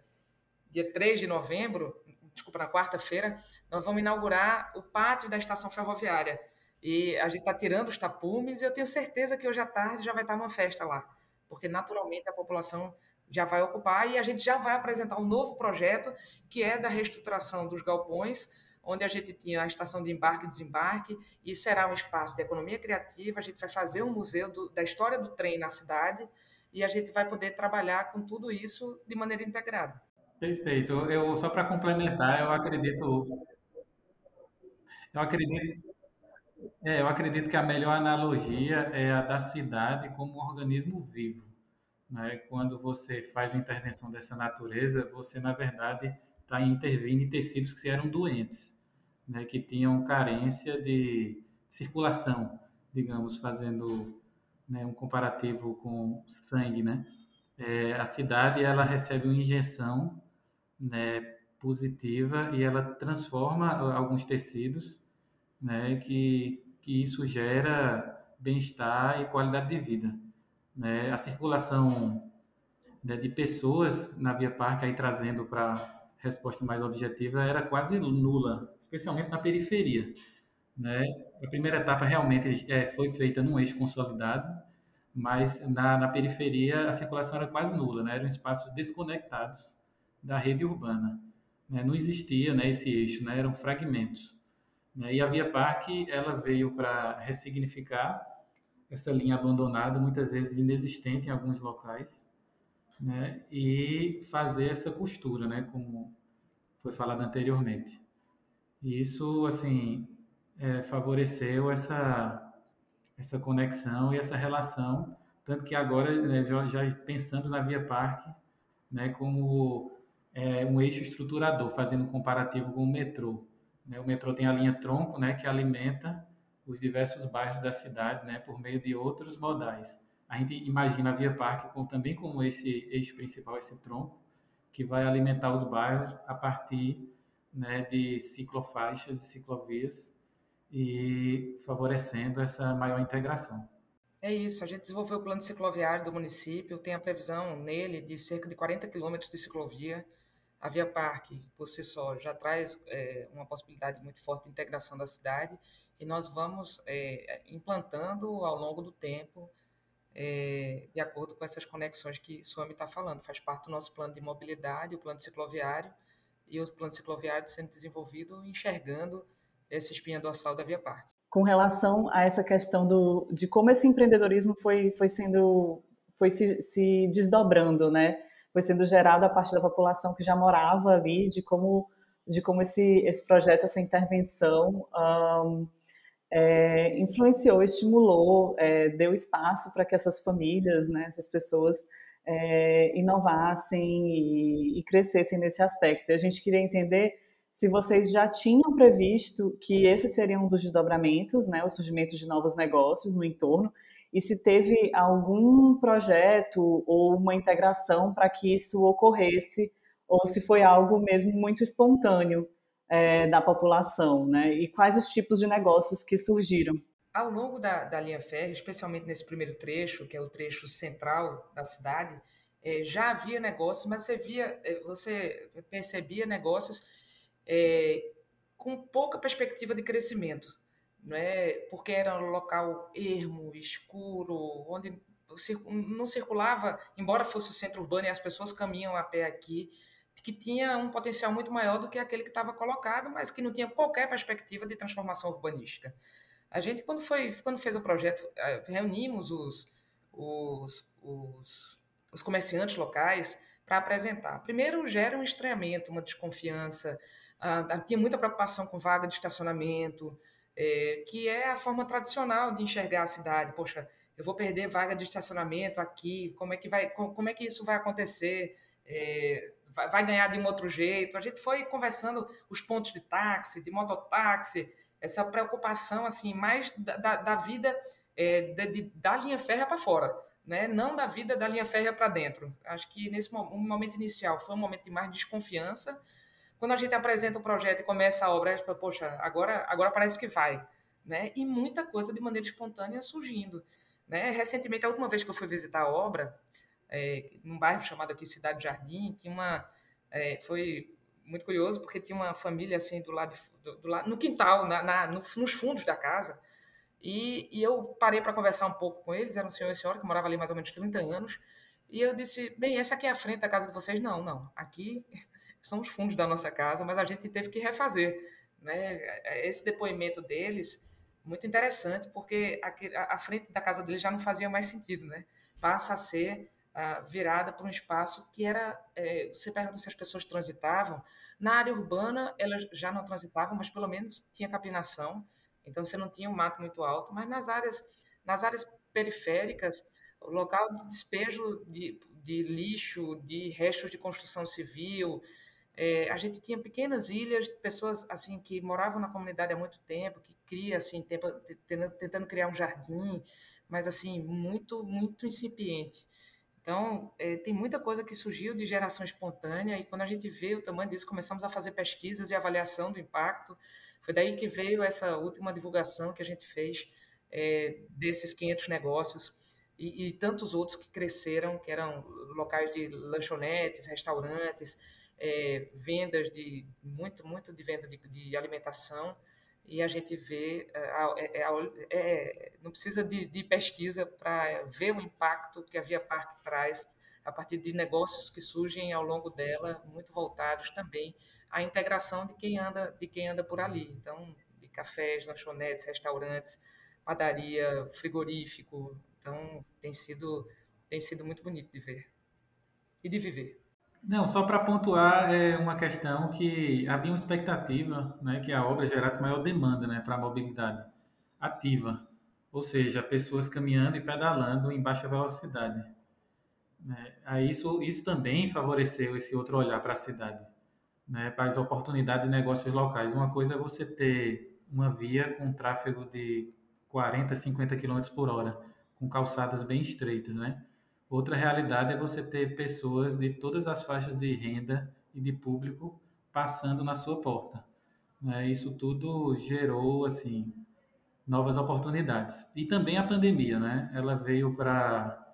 dia 3 de novembro, desculpa, na quarta-feira, nós vamos inaugurar o pátio da estação ferroviária. E a gente está tirando os tapumes e eu tenho certeza que hoje à tarde já vai estar uma festa lá, porque naturalmente a população já vai ocupar e a gente já vai apresentar um novo projeto que é da reestruturação dos galpões onde a gente tinha a estação de embarque e desembarque, e será um espaço de economia criativa. A gente vai fazer um museu do, da história do trem na cidade e a gente vai poder trabalhar com tudo isso de maneira integrada. Perfeito. Eu só para complementar, eu acredito, eu acredito, é, eu acredito que a melhor analogia é a da cidade como um organismo vivo. Né? Quando você faz intervenção dessa natureza, você na verdade está intervindo em tecidos que eram doentes né, que tinham carência de circulação, digamos, fazendo né, um comparativo com sangue, né? É, a cidade ela recebe uma injeção né, positiva e ela transforma alguns tecidos, né, que, que isso gera bem-estar e qualidade de vida. Né? A circulação né, de pessoas na Via Parque, aí trazendo para resposta mais objetiva, era quase nula, especialmente na periferia. Né? A primeira etapa realmente é, foi feita num eixo consolidado, mas na, na, periferia a circulação era quase nula, né? eram espaços desconectados da rede urbana. Né? Não existia né, esse eixo, né? eram fragmentos. Né? E a Via Parque ela veio para ressignificar essa linha abandonada, muitas vezes inexistente em alguns locais, né? e fazer essa costura, né? como foi falado anteriormente. Isso, assim, é, favoreceu essa, essa conexão e essa relação, tanto que agora né, já, já, pensamos na Via Parque né, como é, um eixo estruturador, fazendo um comparativo com o metrô. Né? O metrô tem a linha tronco, né, que alimenta os diversos bairros da cidade, né, por meio de outros modais. A gente imagina a Via Parque com, também como esse eixo principal, esse tronco, que vai alimentar os bairros a partir né, de ciclofaixas e ciclovias e favorecendo essa maior integração. É isso, a gente desenvolveu o plano cicloviário do município, tem a previsão nele de cerca de 40 quilômetros de ciclovia. A Via Parque, por si só, já traz é, uma possibilidade muito forte de integração da cidade e nós vamos é, implantando ao longo do tempo, é, de acordo com essas conexões que Suami está falando. Faz parte do nosso plano de mobilidade, o plano cicloviário, e o plano cicloviário sendo desenvolvido enxergando essa espinha dorsal da Via Parque. Com relação a essa questão do, de como esse empreendedorismo foi, foi sendo foi se, se desdobrando, né? Foi sendo gerado a partir da população que já morava ali, de como de como esse esse projeto, essa intervenção um, é, influenciou, estimulou, é, deu espaço para que essas famílias, né, essas pessoas é, inovassem e, e, crescessem nesse aspecto. E a gente queria entender se vocês já tinham previsto que esse seria um dos desdobramentos, né, o surgimento de novos negócios no entorno, e se teve algum projeto ou uma integração para que isso ocorresse, ou se foi algo mesmo muito espontâneo é, da população, né? E quais os tipos de negócios que surgiram? Ao longo da, da linha férrea, especialmente nesse primeiro trecho, que é o trecho central da cidade, é, já havia negócios, mas você via, é, você percebia negócios é, com pouca perspectiva de crescimento, não é? Porque era um local ermo, escuro, onde não circulava, embora fosse o centro urbano e as pessoas caminham a pé aqui, que tinha um potencial muito maior do que aquele que estava colocado, mas que não tinha qualquer perspectiva de transformação urbanística. A gente, quando, foi, quando fez o projeto, eh, reunimos os, os, os, os comerciantes locais para apresentar. Primeiro, gera um estranhamento, uma desconfiança, uh, tinha muita preocupação com vaga de estacionamento, é, que é a forma tradicional de enxergar a cidade. Poxa, eu vou perder vaga de estacionamento aqui, como é que, vai, como é que isso vai acontecer? É, vai, ganhar de um outro jeito? A gente foi conversando os pontos de táxi, de mototáxi, essa preocupação assim mais da, da, da vida é, de, de, da linha férrea para fora, né? não da vida da linha férrea para dentro. Acho que nesse momento inicial foi um momento de mais desconfiança, quando a gente apresenta o projeto e começa a obra, a gente fala, poxa, agora, agora parece que vai. Né? E muita coisa de maneira espontânea surgindo. Né? Recentemente, a última vez que eu fui visitar a obra, é, num bairro chamado aqui Cidade Jardim, tinha uma, é, foi muito curioso porque tinha uma família assim do lado, do, do lado no quintal, na, na no, nos fundos da casa. E, e eu parei para conversar um pouco com eles, era um senhor e senhora que morava ali mais ou menos 30 anos. E eu disse: Bem, essa aqui é a frente da casa de vocês? Não, não. Aqui são os fundos da nossa casa, mas a gente teve que refazer. Né? Esse depoimento deles, muito interessante, porque a, a frente da casa deles já não fazia mais sentido, né? Passa a ser virada para um espaço que era. É, você pergunta se as pessoas transitavam. Na área urbana, elas já não transitavam, mas pelo menos tinha capinação, então você não tinha um mato muito alto, mas nas áreas, nas áreas periféricas, o local de despejo de, de lixo, de restos de construção civil, é, a gente tinha pequenas ilhas, pessoas assim que moravam na comunidade há muito tempo, que cria assim, tempo, tentando criar um jardim, mas assim muito muito incipiente. Então é, tem muita coisa que surgiu de geração espontânea e quando a gente vê o tamanho disso, começamos a fazer pesquisas e avaliação do impacto. Foi daí que veio essa última divulgação que a gente fez é, desses 500 negócios e, e tantos outros que cresceram, que eram locais de lanchonetes, restaurantes é, vendas de muito, muito de venda de, de alimentação e a gente vê, é, é, é, não precisa de, de pesquisa para ver o impacto que a Via Parque traz a partir de negócios que surgem ao longo dela, muito voltados também à integração de quem anda, de quem anda por ali. Então, de cafés, lanchonetes, restaurantes, padaria, frigorífico. Então, tem sido, tem sido muito bonito de ver e de viver. Não, só para pontuar é uma questão que havia uma expectativa, né, que a obra gerasse maior demanda, né, para a mobilidade ativa, ou seja, pessoas caminhando e pedalando em baixa velocidade. Né? Aí isso, isso também favoreceu esse outro olhar para a cidade, né, para as oportunidades de negócios locais. Uma coisa é você ter uma via com tráfego de 40, 50 km por hora, com calçadas bem estreitas, né? Outra realidade é você ter pessoas de todas as faixas de renda e de público passando na sua porta. Né? Isso tudo gerou assim novas oportunidades. E também a pandemia, né? Ela veio para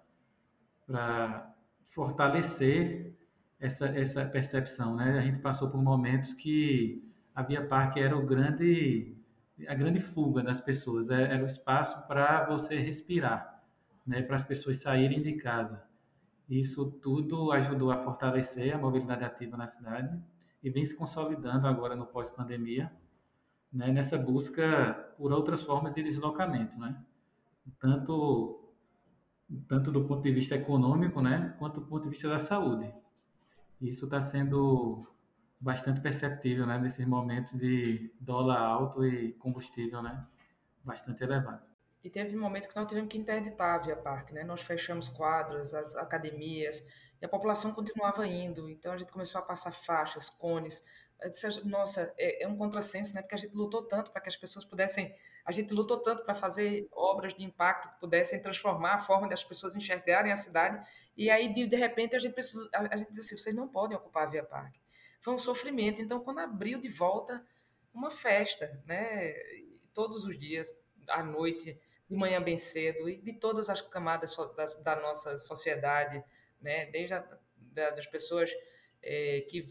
fortalecer essa essa percepção, né? A gente passou por momentos que a Via Parque era o grande a grande fuga das pessoas, é, era o espaço para você respirar né, para as pessoas saírem de casa. Isso tudo ajudou a fortalecer a mobilidade ativa na cidade e vem se consolidando agora no pós-pandemia, né, nessa busca por outras formas de deslocamento, né? Tanto tanto do ponto de vista econômico, né, quanto do ponto de vista da saúde. Isso está sendo bastante perceptível, né, nesses momentos de dólar alto e combustível, né, bastante elevado. E teve um momento que nós tivemos que interditar a Via Parque, né? Nós fechamos quadros, as academias, e a população continuava indo. Então a gente começou a passar faixas, cones. Disse, Nossa, é, é, um contrassenso, né? Porque a gente lutou tanto para que as pessoas pudessem. A gente lutou tanto para fazer obras de impacto que pudessem transformar a forma das pessoas enxergarem a cidade. E aí, de, de repente, a gente, precisa, a, a gente disse assim: vocês não podem ocupar a Via Parque. Foi um sofrimento. Então, quando abriu de volta, uma festa, né? Todos os dias, à noite de manhã bem cedo e de todas as camadas da, da nossa sociedade, né? Desde a, da, das pessoas é, que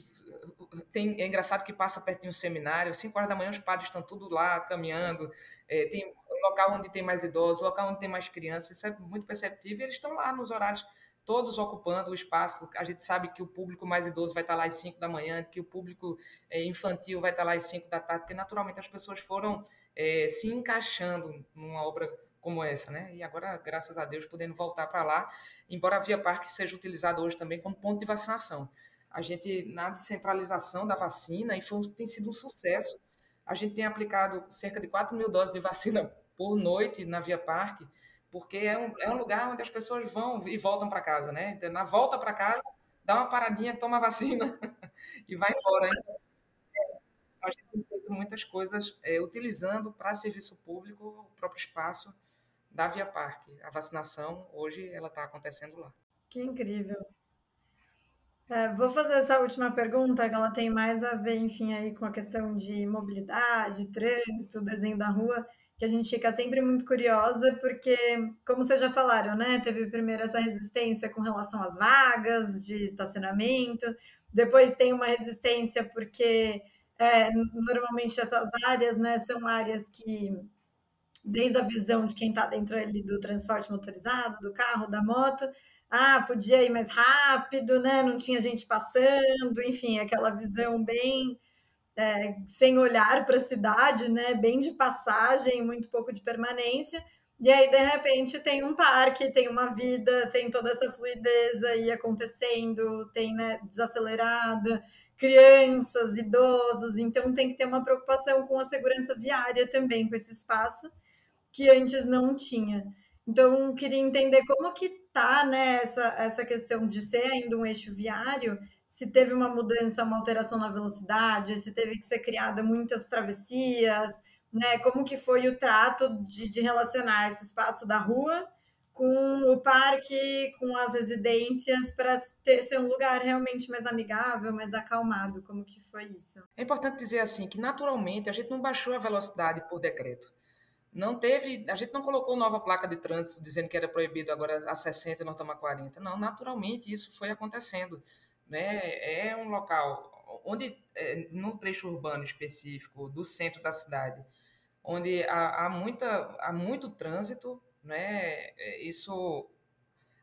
tem é engraçado que passa perto de um seminário, 5 horas da manhã os padres estão tudo lá caminhando, é, tem local onde tem mais idosos, local onde tem mais crianças, isso é muito perceptível, eles estão lá nos horários todos ocupando o espaço. A gente sabe que o público mais idoso vai estar lá às 5 da manhã, que o público é, infantil vai estar lá às 5 da tarde, porque naturalmente as pessoas foram é, se encaixando numa obra como essa, né? E agora, graças a Deus, podendo voltar para lá, embora a Via Parque seja utilizada hoje também como ponto de vacinação. A gente, na descentralização da vacina, e foi, tem sido um sucesso. A gente tem aplicado cerca de 4 mil doses de vacina por noite na Via Parque, porque é um, é um lugar onde as pessoas vão e voltam para casa, né? Então, na volta para casa, dá uma paradinha, toma a vacina e vai embora. Então, é, a gente tem feito muitas coisas é, utilizando para serviço público o próprio espaço da Via Parque. A vacinação, hoje, ela está acontecendo lá. Que incrível. É, vou fazer essa última pergunta, que ela tem mais a ver, enfim, aí com a questão de mobilidade, trânsito, desenho da rua, que a gente fica sempre muito curiosa, porque, como vocês já falaram, né, teve primeiro essa resistência com relação às vagas de estacionamento, depois tem uma resistência porque é, normalmente essas áreas, né, são áreas que desde a visão de quem está dentro ali do transporte motorizado, do carro, da moto, ah, podia ir mais rápido, né? Não tinha gente passando, enfim, aquela visão bem é, sem olhar para a cidade, né? Bem de passagem, muito pouco de permanência. E aí, de repente, tem um parque, tem uma vida, tem toda essa fluidez aí acontecendo, tem né, desacelerada, crianças, idosos, então tem que ter uma preocupação com a segurança viária também, com esse espaço que antes não tinha. Então, queria entender como que tá né, essa, essa questão de ser ainda um eixo viário, se teve uma mudança, uma alteração na velocidade, se teve que ser criada muitas travessias, né? Como que foi o trato de, de relacionar esse espaço da rua com o parque, com as residências, para ser um lugar realmente mais amigável, mais acalmado. Como que foi isso? É importante dizer assim que naturalmente a gente não baixou a velocidade por decreto não teve, a gente não colocou nova placa de trânsito dizendo que era proibido agora a 60 e nós estamos a 40. Não, naturalmente isso foi acontecendo. Né? É um local onde, é, no trecho urbano específico do centro da cidade, onde há, há, muita, há muito trânsito, né? É, isso,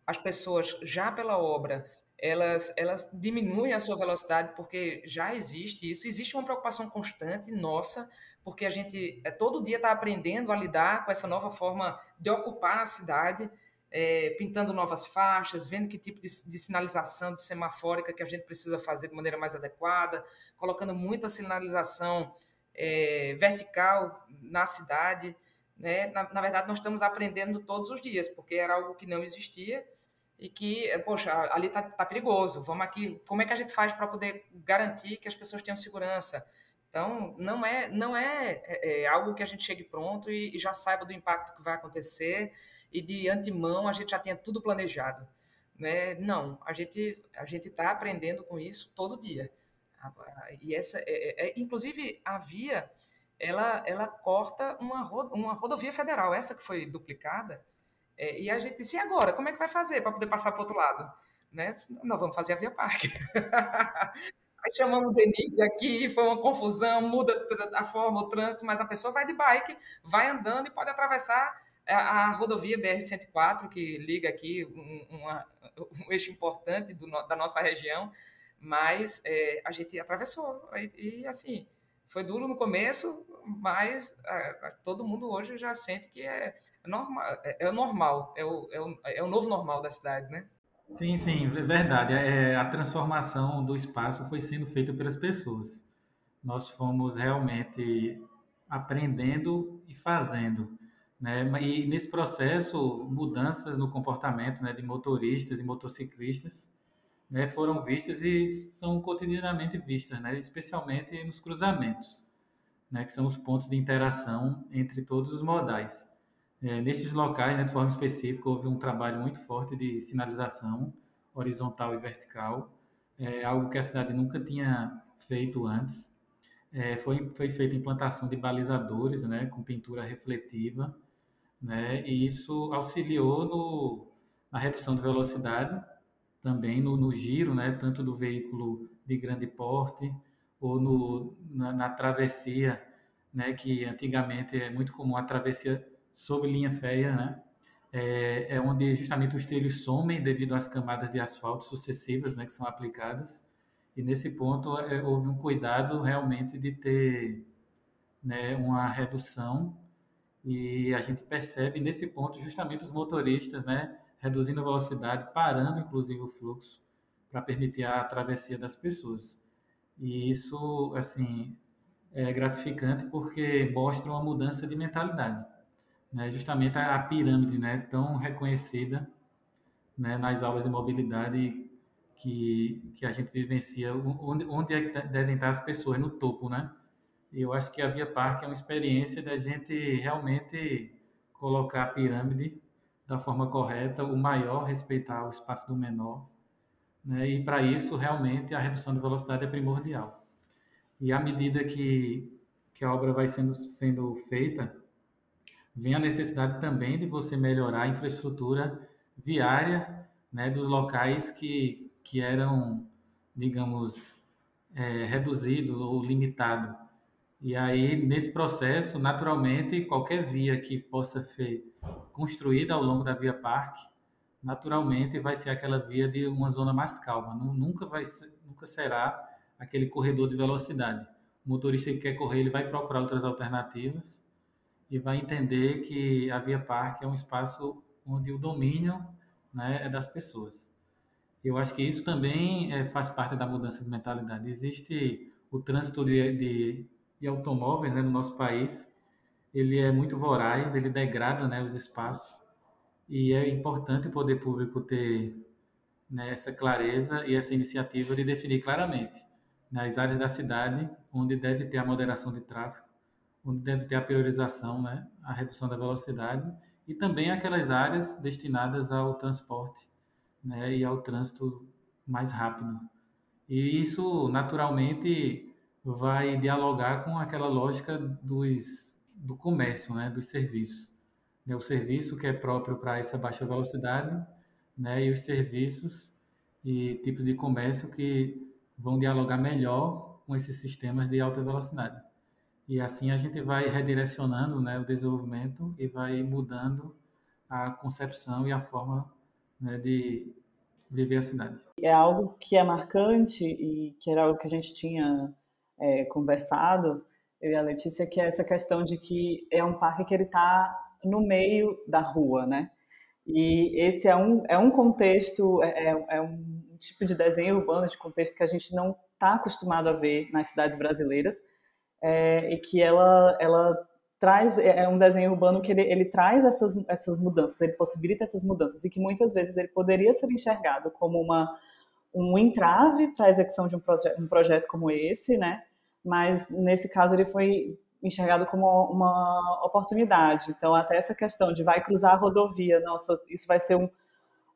as pessoas já pela obra elas, elas diminuem a sua velocidade porque já existe isso. Existe uma preocupação constante nossa, porque a gente é, todo dia está aprendendo a lidar com essa nova forma de ocupar a cidade, é, pintando novas faixas, vendo que tipo de, de, sinalização de semafórica que a gente precisa fazer de maneira mais adequada, colocando muita sinalização é, vertical na cidade. Né? Na, na verdade, nós estamos aprendendo todos os dias, porque era algo que não existia e que, eh, poxa, ali tá, tá perigoso, vamos aqui, como é que a gente faz para poder garantir que as pessoas tenham segurança? Então, não é, não é, é, é algo que a gente chegue pronto e, e, já saiba do impacto que vai acontecer e de antemão a gente já tenha tudo planejado. Né? Não, a gente a gente está aprendendo com isso todo dia. E essa, é, é, é, inclusive, a via, ela, ela corta uma, uma rodovia federal, essa que foi duplicada, é, e a gente disse, e agora? Como é que vai fazer para poder passar para o outro lado? Né? Nós vamos fazer a Via Parque. Aí chamamos o Denise aqui, foi uma confusão, muda a forma, o trânsito, mas a pessoa vai de bike, vai andando e pode atravessar a, a rodovia BR-104, que liga aqui um, um eixo importante do, da nossa região, mas é, a gente atravessou. E, e, assim, foi duro no começo, mas a, todo mundo hoje já sente que é é normal, é, é, o normal, é o, é, o, é o novo normal da cidade, né? Sim, sim, verdade. É, a transformação do espaço foi sendo feita pelas pessoas. Nós fomos realmente aprendendo e fazendo. Né? E nesse processo, mudanças no comportamento né, de motoristas e motociclistas né, foram vistas e são cotidianamente vistas, né, especialmente nos cruzamentos, né, que são os pontos de interação entre todos os modais. É, nesses locais, né, de forma específica, houve um trabalho muito forte de sinalização horizontal e vertical, é, algo que a cidade nunca tinha feito antes. É, foi, foi feita a implantação de balizadores né, com pintura refletiva, né, e isso auxiliou no, na redução de velocidade, também no, no giro, né, tanto do veículo de grande porte ou no, na, na travessia, né, que antigamente é muito comum a travessia sob linha férrea, né? É, é, onde justamente os trilhos somem devido às camadas de asfalto sucessivas, né, que são aplicadas. E nesse ponto é, houve um cuidado realmente de ter né, uma redução e a gente percebe nesse ponto justamente os motoristas, né, reduzindo a velocidade, parando inclusive o fluxo para permitir a travessia das pessoas. E isso, assim, é gratificante porque mostra uma mudança de mentalidade. Né? Justamente a, pirâmide né, tão reconhecida né, nas aulas de mobilidade que, que a gente vivencia, onde, onde é que devem estar as pessoas, no topo, né? Eu acho que a Via Parque é uma experiência da gente realmente colocar a pirâmide da forma correta, o maior respeitar o espaço do menor, né? E para isso realmente a redução de velocidade é primordial. E à medida que que a obra vai sendo sendo feita, vem a necessidade também de você melhorar a infraestrutura viária, né, dos locais que que eram, digamos, é, reduzido ou limitado e aí, nesse processo, naturalmente, qualquer via que possa ser construída ao longo da via parque, naturalmente vai ser aquela via de uma zona mais calma. Nunca vai ser, nunca será aquele corredor de velocidade. O motorista que quer correr, ele vai procurar outras alternativas e vai entender que a via parque é um espaço onde o domínio né, é das pessoas. Eu acho que isso também é, faz parte da mudança de mentalidade. Existe o trânsito de, de de automóveis né, no nosso país, ele é muito voraz, ele degrada né, os espaços e é importante o poder público ter né, essa clareza e essa iniciativa de definir claramente nas né, áreas da cidade onde deve ter a moderação de tráfego, onde deve ter a priorização, né, a redução da velocidade e também aquelas áreas destinadas ao transporte né, e ao trânsito mais rápido. E isso, naturalmente, vai dialogar com aquela lógica dos, do comércio, né, dos serviços. Né, o serviço que é próprio para essa baixa velocidade né, e os serviços e tipos de comércio que vão dialogar melhor com esses sistemas de alta velocidade. E assim a gente vai redirecionando né, o desenvolvimento e vai mudando a concepção e a forma né, de viver a cidade. É algo que é marcante e que era algo que a gente tinha é, conversado, eu e a Letícia, que é essa questão de que é um parque que ele está no meio da rua, né? E esse é um, é um contexto, é, é, é um tipo de desenho urbano, de contexto que a gente não está acostumado a ver nas cidades brasileiras, é, e que ela, ela traz, é, é um desenho urbano que ele, ele traz essas, essas mudanças, ele possibilita essas mudanças, e que muitas vezes ele poderia ser enxergado como uma, um entrave para a execução de um, proje um projeto como esse, né? mas nesse caso ele foi enxergado como uma oportunidade. Então, até essa questão de vai cruzar a rodovia, nossa, isso vai ser um.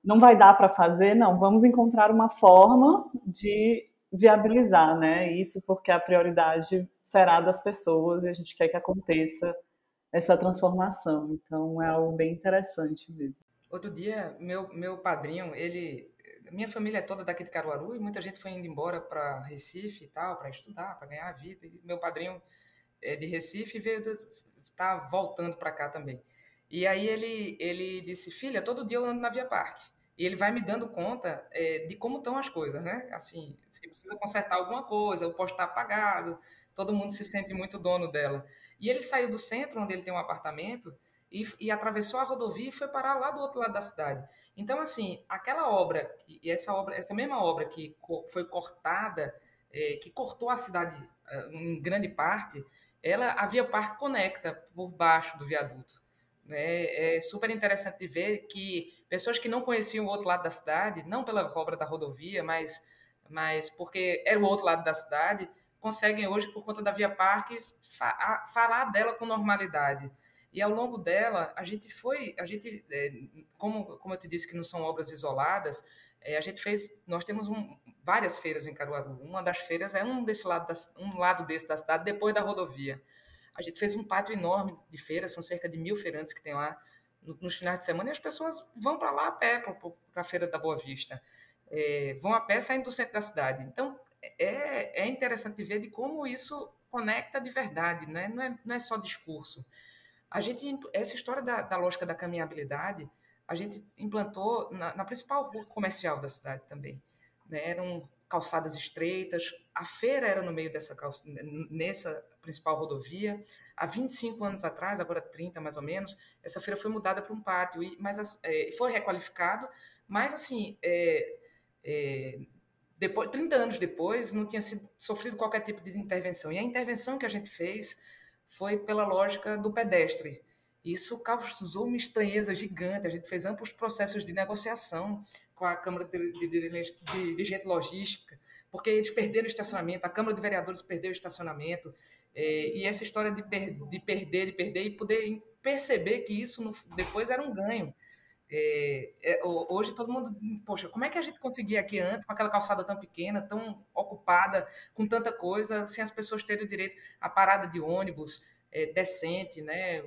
Não vai dar para fazer, não. Vamos encontrar uma forma de viabilizar, né? Isso porque a prioridade será das pessoas e a gente quer que aconteça essa transformação. Então, é algo bem interessante mesmo. Outro dia, meu, meu padrinho, ele minha família é toda daqui de Caruaru e muita gente foi indo embora para Recife e tal, para estudar, para ganhar a vida. E meu padrinho é de Recife veio tá voltando para cá também. E aí ele ele disse: "Filha, todo dia eu ando na Via Parque". E ele vai me dando conta é, de como estão as coisas, né? Assim, se precisa consertar alguma coisa, o posto está apagado, todo mundo se sente muito dono dela. E ele saiu do centro, onde ele tem um apartamento, e, e, atravessou a rodovia e foi parar lá do outro lado da cidade. Então, assim, aquela obra, e essa obra, essa mesma obra que foi cortada, é, que cortou a cidade é, em grande parte, ela, a Via Parque conecta por baixo do viaduto. É, é super interessante ver que pessoas que não conheciam o outro lado da cidade, não pela obra da rodovia, mas, mas porque era o outro lado da cidade, conseguem hoje, por conta da Via Parque, fa falar dela com normalidade. E ao longo dela, a gente foi, a gente, é, como, como eu te disse que não são obras isoladas, é, a gente fez, nós temos um, várias feiras em Caruaru. Uma das feiras é um desse lado, da, um lado desse da cidade, depois da rodovia. A gente fez um pátio enorme de feiras, são cerca de mil feirantes que tem lá nos finais de semana, e as pessoas vão para lá a pé, para a Feira da Boa Vista. É, vão a pé saindo do centro da cidade. Então, é, é interessante ver de como isso conecta de verdade, né? não, é, não é só discurso A gente, essa história da, da lógica da caminhabilidade, a gente implantou na, na principal rua comercial da cidade também. Né? Eram calçadas estreitas, a feira era no meio dessa calça, nessa principal rodovia. Há 25 anos atrás, agora 30 mais ou menos, essa feira foi mudada para um pátio, e, mas é, foi requalificado, mas assim, é, é, depois, 30 anos depois, não tinha sido, sofrido qualquer tipo de intervenção. E a intervenção que a gente fez foi pela lógica do pedestre. Isso causou uma estranheza gigante. A gente fez amplos processos de negociação com a Câmara de, Dirigente Logística, porque eles perderam o estacionamento, a Câmara de Vereadores perdeu o estacionamento, é, e essa história de, per, de perder, de perder, e poder perceber que isso no, depois era um ganho. É, é, hoje todo mundo, poxa, como é que a gente conseguia aqui antes, com aquela calçada tão pequena, tão ocupada, com tanta coisa, sem as pessoas terem o direito à parada de ônibus é, decente, né?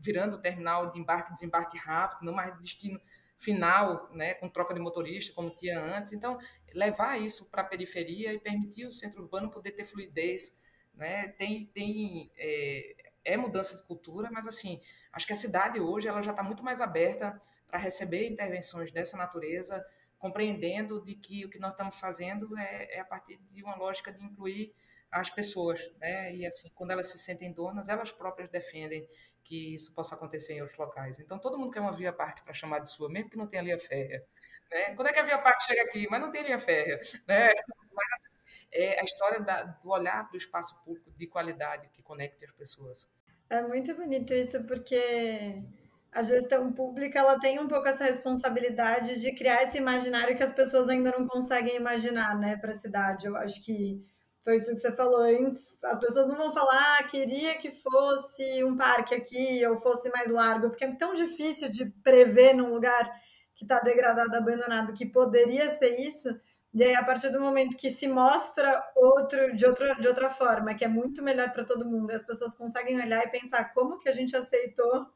virando o terminal de embarque e desembarque rápido, não mais destino final, né? com troca de motorista, como tinha antes. Então, levar isso para a periferia e permitir o centro urbano poder ter fluidez. Né? Tem, tem, é, é mudança de cultura, mas assim, acho que a cidade hoje ela já está muito mais aberta para receber intervenções dessa natureza, compreendendo de que o que nós estamos fazendo é, é a partir de uma lógica de incluir as pessoas, né? E assim, quando elas se sentem donas, elas próprias defendem que isso possa acontecer em outros locais. Então, todo mundo quer uma via parque para chamar de sua, mesmo que não tenha linha férrea, né? Quando é que a via parque chega aqui? Mas não tem linha férrea, né? Mas assim, é a história da, do olhar para o espaço público de qualidade que conecte as pessoas. É muito bonito isso, porque a gestão pública ela tem um pouco essa responsabilidade de criar esse imaginário que as pessoas ainda não conseguem imaginar, né, para a cidade. Eu acho que foi isso que você falou antes. As pessoas não vão falar, ah, queria que fosse um parque aqui ou fosse mais largo, porque é tão difícil de prever num lugar que está degradado, abandonado, que poderia ser isso. E aí, a partir do momento que se mostra outro de outra, de outra forma, que é muito melhor para todo mundo, as pessoas conseguem olhar e pensar como que a gente aceitou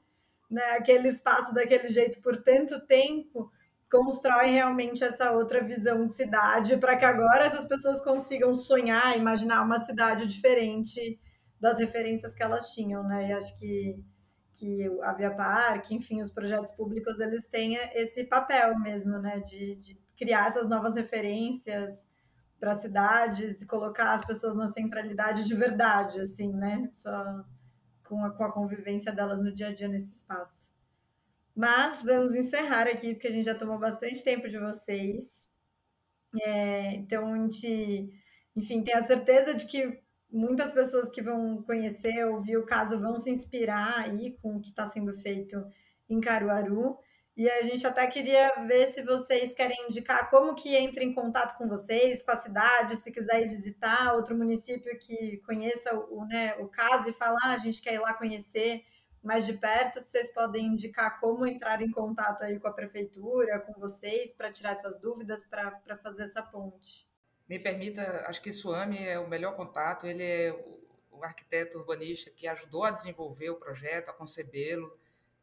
né, aquele espaço daquele jeito por tanto tempo, constrói realmente essa outra visão de cidade para que agora essas pessoas consigam sonhar, imaginar uma cidade diferente das referências que elas tinham, né? E acho que que a Via Parque, enfim, os projetos públicos eles têm esse papel mesmo, né, de, de criar essas novas referências para cidades e colocar as pessoas na centralidade de verdade, assim, né? Só com a, com a convivência delas no dia a dia nesse espaço. Mas vamos encerrar aqui, porque a gente já tomou bastante tempo de vocês. É, então, a gente, enfim, tem a certeza de que muitas pessoas que vão conhecer, ouvir o caso, vão se inspirar aí com o que está sendo feito em Caruaru. E a gente até queria ver se vocês querem indicar como que entra em contato com vocês, com a cidade, se quiser ir visitar outro município que conheça o, né, o caso e falar, ah, a gente quer ir lá conhecer mais de perto, vocês podem indicar como entrar em contato aí com a prefeitura, com vocês, para tirar essas dúvidas, para fazer essa ponte. Me permita, acho que Suami é o melhor contato, ele é o arquiteto urbanista que ajudou a desenvolver o projeto, a concebê-lo,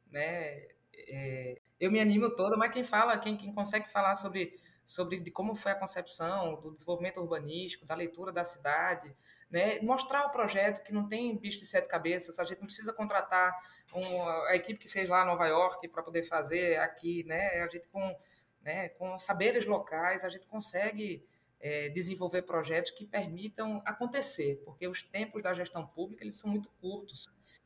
né? É, eu me animo toda, mas quem fala, quem, quem consegue falar sobre, sobre de como foi a concepção, do desenvolvimento urbanístico, da leitura da cidade, né? mostrar o projeto que não tem bicho de sete cabeças, a gente não precisa contratar um, a equipe que fez lá em Nova York para poder fazer aqui, né? a gente com, né, com saberes locais, a gente consegue é, desenvolver projetos que permitam acontecer, porque os tempos da gestão pública eles são muito curtos.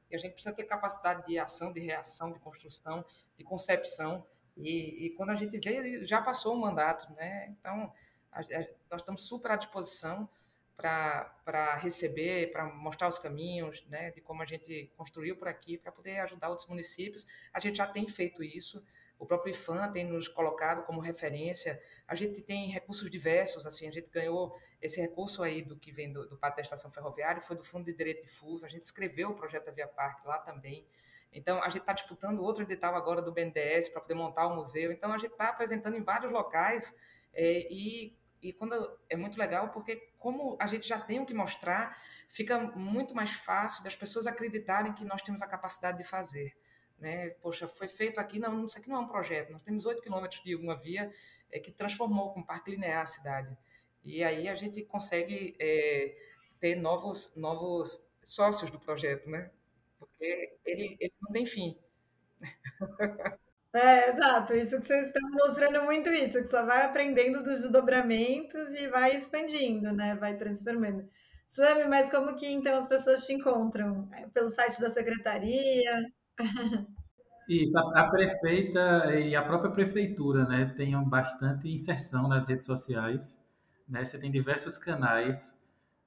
E a gente precisa ter capacidade de ação, de reação, de construção, de concepção. E, e quando a gente vê, já passou o mandato, né? Então, a, a, nós estamos super à disposição para receber, para mostrar os caminhos, né? De como a gente construiu por aqui, para poder ajudar outros municípios. A gente já tem feito isso. O próprio IFAM tem nos colocado como referência. A gente tem recursos diversos, assim, a gente ganhou esse recurso aí do que vem do, do Pátio da Estação Ferroviária, foi do Fundo de Direito Difuso, a gente escreveu o projeto da Via Parque lá também. Então, a gente está disputando outro edital agora do BNDES para poder montar o museu. Então, a gente está apresentando em vários locais é, e, e quando é muito legal porque como a gente já tem o que mostrar, fica muito mais fácil das pessoas acreditarem que nós temos a capacidade de fazer. Né? Poxa, foi feito aqui, não, isso aqui não é um projeto. Nós temos 8 quilômetros de uma via é, que transformou com parque linear a cidade. E aí a gente consegue é, ter novos, novos sócios do projeto, né? porque ele, ele não tem fim. É, exato. Isso que vocês estão mostrando muito isso, que só vai aprendendo dos desdobramentos e vai expandindo, né? Vai transformando. Suami, mas como que então as pessoas te encontram? É pelo site da secretaria? Isso, a, a prefeita e a própria prefeitura, né, tenham bastante inserção nas redes sociais, né? Você tem diversos canais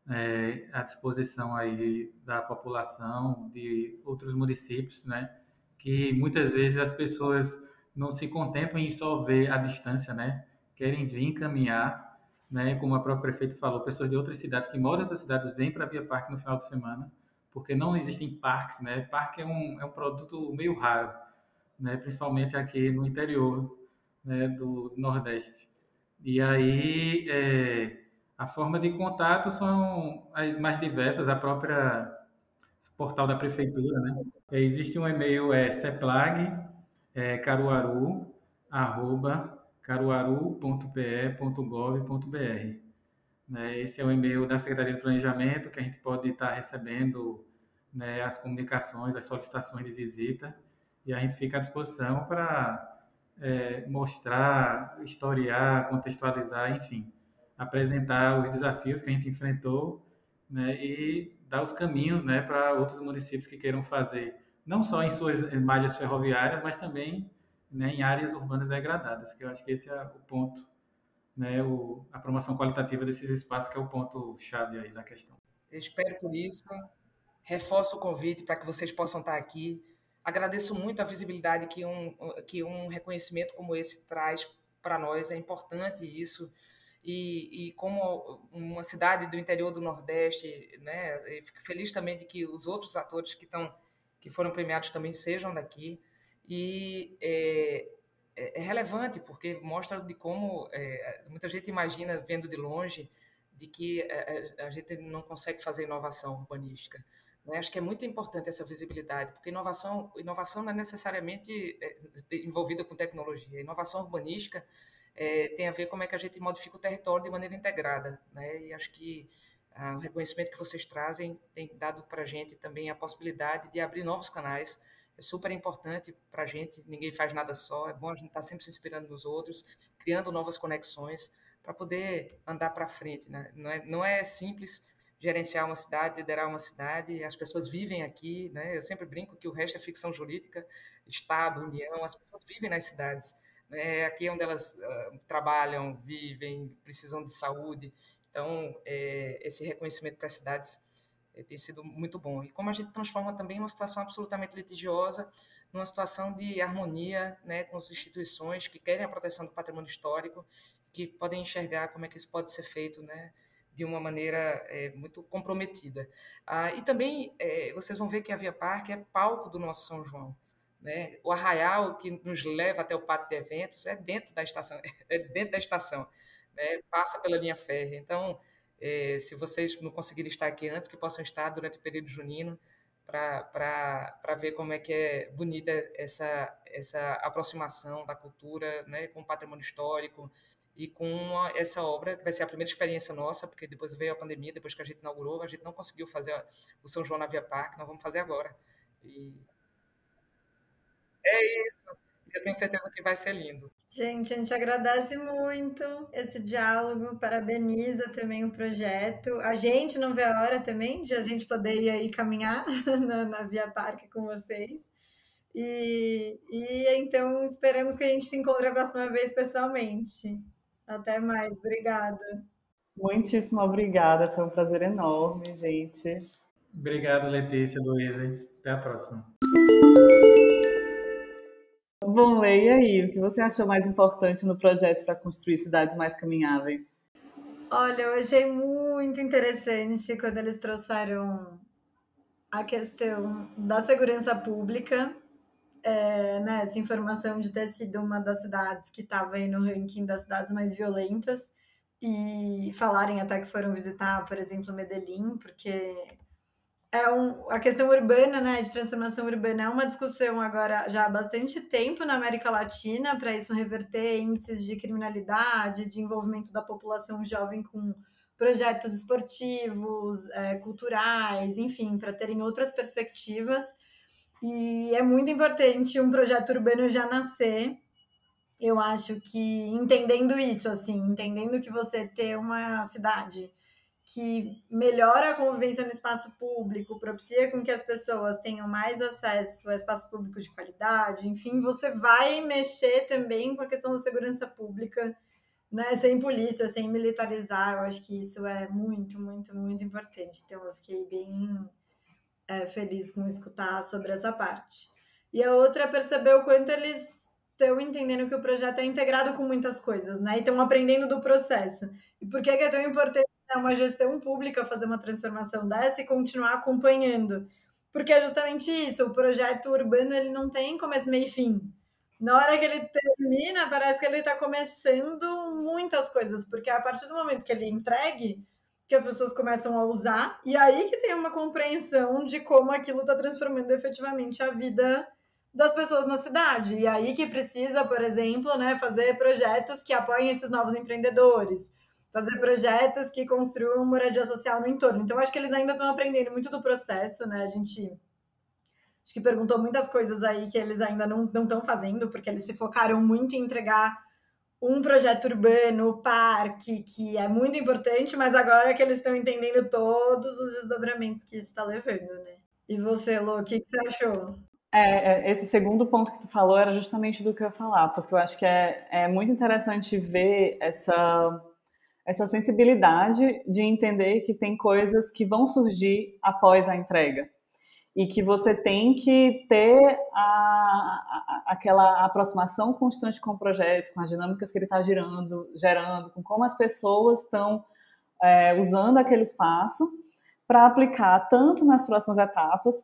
é, à disposição aí da população de outros municípios, né? Que muitas vezes as pessoas não se contentam em só ver a distância, né? Querem vir caminhar, né? Como a própria prefeita falou, pessoas de outras cidades que moram em outras cidades vêm para Via Parque no final de semana, porque não existem parques, né? Parque é um, é um produto meio raro, né? Principalmente aqui no interior, né? Do Nordeste. E aí é, a forma de contato são as mais diversas, a própria portal da prefeitura, né? Existe um e-mail é ceplag é, caruaru arroba caruaru.pe.gov.br. Né? Esse é o e-mail da Secretaria de Planejamento que a gente pode estar recebendo né, as comunicações, as solicitações de visita e a gente fica à disposição para é, mostrar, historiar, contextualizar, enfim, apresentar os desafios que a gente enfrentou né, e dar os caminhos né, para outros municípios que queiram fazer, não só em suas malhas ferroviárias, mas também né, em áreas urbanas degradadas, que eu acho que esse é o ponto, né, o, a promoção qualitativa desses espaços, que é o ponto chave aí da questão. Eu espero por isso, reforço o convite para que vocês possam estar aqui agradeço muito a visibilidade que um, que um reconhecimento como esse traz para nós, é importante isso. E, e, como uma cidade do interior do Nordeste, né, fico feliz também de que os outros atores que estão que foram premiados também sejam daqui e é, é, é relevante porque mostra de como é, muita gente imagina vendo de longe de que a, é, é, a gente não consegue fazer inovação urbanística. Né? Acho que é muito importante essa visibilidade, porque inovação, inovação não é necessariamente envolvida com tecnologia. Inovação urbanística é, tem a ver com como é que a gente modifica o território de maneira integrada. Né? E acho que ah, o reconhecimento que vocês trazem tem dado para a gente também a possibilidade de abrir novos canais. É super importante para a gente, ninguém faz nada só, é bom a gente estar tá sempre se inspirando nos outros, criando novas conexões para poder andar para frente. Né? Não, é, não é simples gerenciar uma cidade, liderar uma cidade, as pessoas vivem aqui, né? Eu sempre brinco que o resto é ficção jurídica, Estado, União, as pessoas vivem nas cidades. Né? Aqui é onde elas uh, trabalham, vivem, precisam de saúde. Então, é, esse reconhecimento para as cidades é, tem sido muito bom. E como a gente transforma também uma situação absolutamente litigiosa numa situação de harmonia né, com as instituições que querem a proteção do patrimônio histórico, que podem enxergar como é que isso pode ser feito, né? de uma maneira é, muito comprometida. Ah, e também é, vocês vão ver que a Via Parque é palco do nosso São João. Né? O arraial que nos leva até o pátio de eventos é dentro da estação, é dentro da estação, né? passa pela linha férrea. Então, é, se vocês não conseguirem estar aqui antes, que possam estar durante o período junino para ver como é que é bonita essa, essa aproximação da cultura né? com o patrimônio histórico, e com essa obra, que vai ser a primeira experiência nossa, porque depois veio a pandemia, depois que a gente inaugurou, a gente não conseguiu fazer o São João na Via Parque, nós vamos fazer agora. E é isso. Eu tenho certeza que vai ser lindo. Gente, a gente agradece muito esse diálogo, parabeniza também o projeto. A gente não vê a hora também de a gente poder ir aí caminhar na, na Via Parque com vocês. E, e então esperamos que a gente se encontre a próxima vez pessoalmente. Até mais, obrigada. Muitíssimo obrigada, foi um prazer enorme, gente. Obrigado, Letícia, Luísa. Até a próxima. Bom, e aí, o que você achou mais importante no projeto para construir cidades mais caminháveis? Olha, eu achei muito interessante quando eles trouxeram a questão da segurança pública é, né, essa informação de ter sido uma das cidades que estava aí no ranking das cidades mais violentas e falarem até que foram visitar, por exemplo, Medellín, porque é um, a questão urbana, né, de transformação urbana é uma discussão agora já há bastante tempo na América Latina para isso reverter índices de criminalidade, de envolvimento da população jovem com projetos esportivos, é, culturais, enfim, para terem outras perspectivas. E é muito importante um projeto urbano já nascer. Eu acho que entendendo isso, assim, entendendo que você ter uma cidade que melhora a convivência no espaço público, propicia com que as pessoas tenham mais acesso a espaço público de qualidade, enfim, você vai mexer também com a questão da segurança pública né, sem polícia, sem militarizar, eu acho que isso é muito, muito, muito importante. Então, eu fiquei bem é, feliz com escutar sobre essa parte. E a outra é perceber o quanto eles estão entendendo que o projeto é integrado com muitas coisas, né? E estão aprendendo do processo. E por que é tão importante uma gestão pública fazer uma transformação dessa e continuar acompanhando? Porque é justamente isso, o projeto urbano ele não tem começo, meio e fim na hora que ele termina, parece que ele está começando muitas coisas, porque é a partir do momento que ele entregue, que as pessoas começam a usar, e aí que tem uma compreensão de como aquilo está transformando efetivamente a vida das pessoas na cidade. E aí que precisa, por exemplo, né, fazer projetos que apoiem esses novos empreendedores, fazer projetos que construam moradia social no entorno. Então, acho que eles ainda estão aprendendo muito do processo, né? A gente acho que perguntou muitas coisas aí que eles ainda não estão fazendo, porque eles se focaram muito em entregar um projeto urbano, parque, que é muito importante, mas agora que eles estão entendendo todos os desdobramentos que isso está levando, né? E você, Lu, o que, que você achou? É, é, esse segundo ponto que tu falou era justamente do que eu ia falar, porque eu acho que é, é muito interessante ver essa, essa sensibilidade de entender que tem coisas que vão surgir após a entrega. E que você tem que ter a, a, aquela aproximação constante com o projeto, com as dinâmicas que ele está gerando, gerando, com como as pessoas estão é, usando aquele espaço para aplicar tanto nas próximas etapas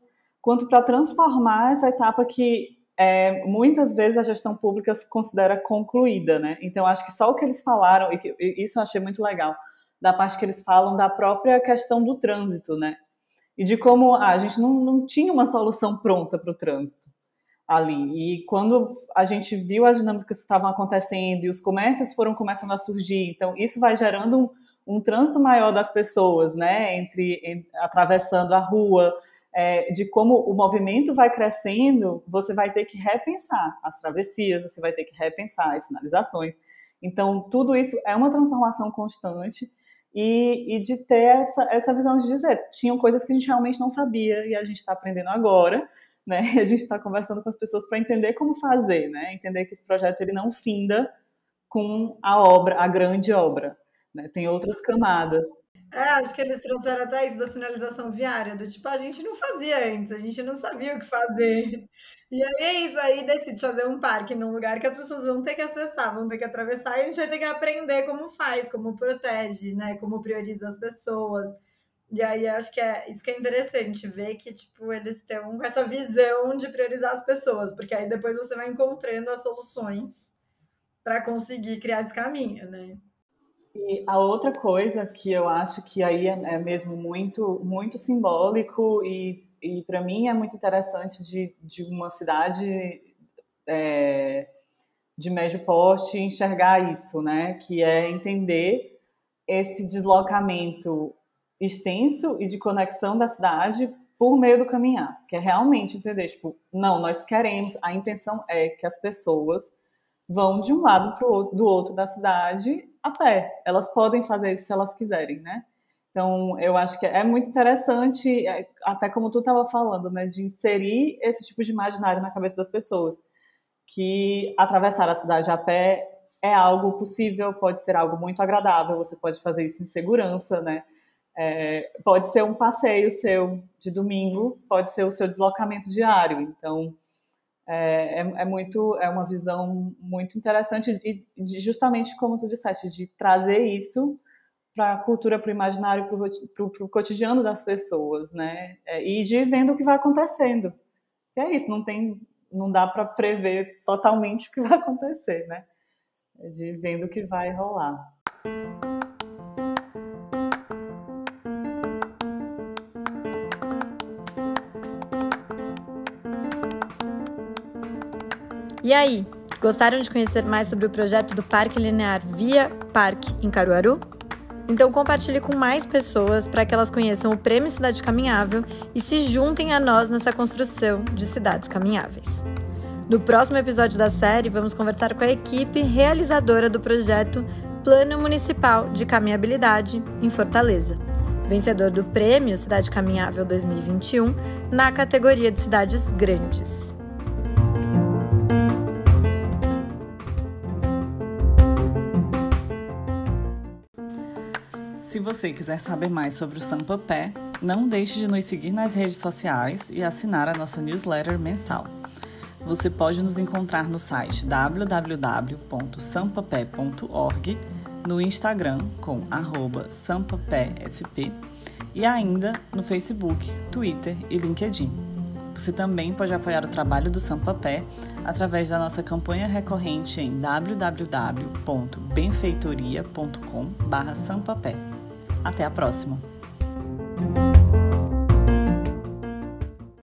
quanto para transformar essa etapa que é, muitas vezes a gestão pública se considera concluída, né? Então acho que só o que eles falaram e, que, e isso eu achei muito legal da parte que eles falam da própria questão do trânsito, né? e de como ah, a gente não, não tinha uma solução pronta para o trânsito ali. E quando a gente viu as dinâmicas que estavam acontecendo e os comércios foram começando a surgir, então isso vai gerando um, um trânsito maior das pessoas, né, entre, entre atravessando a rua, é, de como o movimento vai crescendo, você vai ter que repensar as travessias, você vai ter que repensar as sinalizações. Então, tudo isso é uma transformação constante e, e de ter essa, essa visão de dizer, tinham coisas que a gente realmente não sabia e a gente está aprendendo agora, né? A gente está conversando com as pessoas para entender como fazer, né? Entender que esse projeto ele não finda com a obra, a grande obra, né? Tem outras camadas. É, acho que eles trouxeram até isso da sinalização viária, do tipo, a gente não fazia antes, a gente não sabia o que fazer. E aí é isso, aí decide fazer um parque num lugar que as pessoas vão ter que acessar, vão ter que atravessar, e a gente vai ter que aprender como faz, como protege, né? Como prioriza as pessoas. E aí acho que é isso que é interessante, ver que, tipo, eles com essa visão de priorizar as pessoas, porque aí depois você vai encontrando as soluções para conseguir criar esse caminho, né? E a outra coisa que eu acho que aí é, é mesmo muito, muito simbólico e, e para mim é muito interessante de, de uma cidade é, de médio porte enxergar isso, né? Que é entender esse deslocamento extenso e de conexão da cidade por meio do caminhar, que é realmente entender, tipo, não, nós queremos, a intenção é que as pessoas vão de um lado pro outro, do outro da cidade a pé. Elas podem fazer isso se elas quiserem, né? Então, eu acho que é muito interessante, é, até como tu estava falando, né, de inserir esse tipo de imaginário na cabeça das pessoas, que atravessar a cidade a pé é algo possível, pode ser algo muito agradável, você pode fazer isso em segurança, né? É, pode ser um passeio seu de domingo, pode ser o seu deslocamento diário. Então, é, é, é, muito é uma visão muito interessante e de, justamente como tu disseste de trazer isso para a cultura para o imaginário para o cotidiano das pessoas né? É, e de vendo o que vai acontecendo. E é isso não tem não dá para prever totalmente o que vai acontecer né? É de vendo o que vai rolar E aí, gostaram de conhecer mais sobre o projeto do Parque Linear Via Parque em Caruaru? Então compartilhe com mais pessoas para que elas conheçam o Prêmio Cidade Caminhável e se juntem a nós nessa construção de cidades caminháveis. No próximo episódio da série, vamos conversar com a equipe realizadora do projeto Plano Municipal de Caminhabilidade em Fortaleza, vencedor do Prêmio Cidade Caminhável 2021 na categoria de cidades grandes. Se você quiser saber mais sobre o Sampapé, não deixe de nos seguir nas redes sociais e assinar a nossa newsletter mensal. Você pode nos encontrar no site www.sampapé.org, no Instagram com sampapésp e ainda no Facebook, Twitter e LinkedIn. Você também pode apoiar o trabalho do Sampapé através da nossa campanha recorrente em www.benfeitoria.com/sampapé. Até a próxima!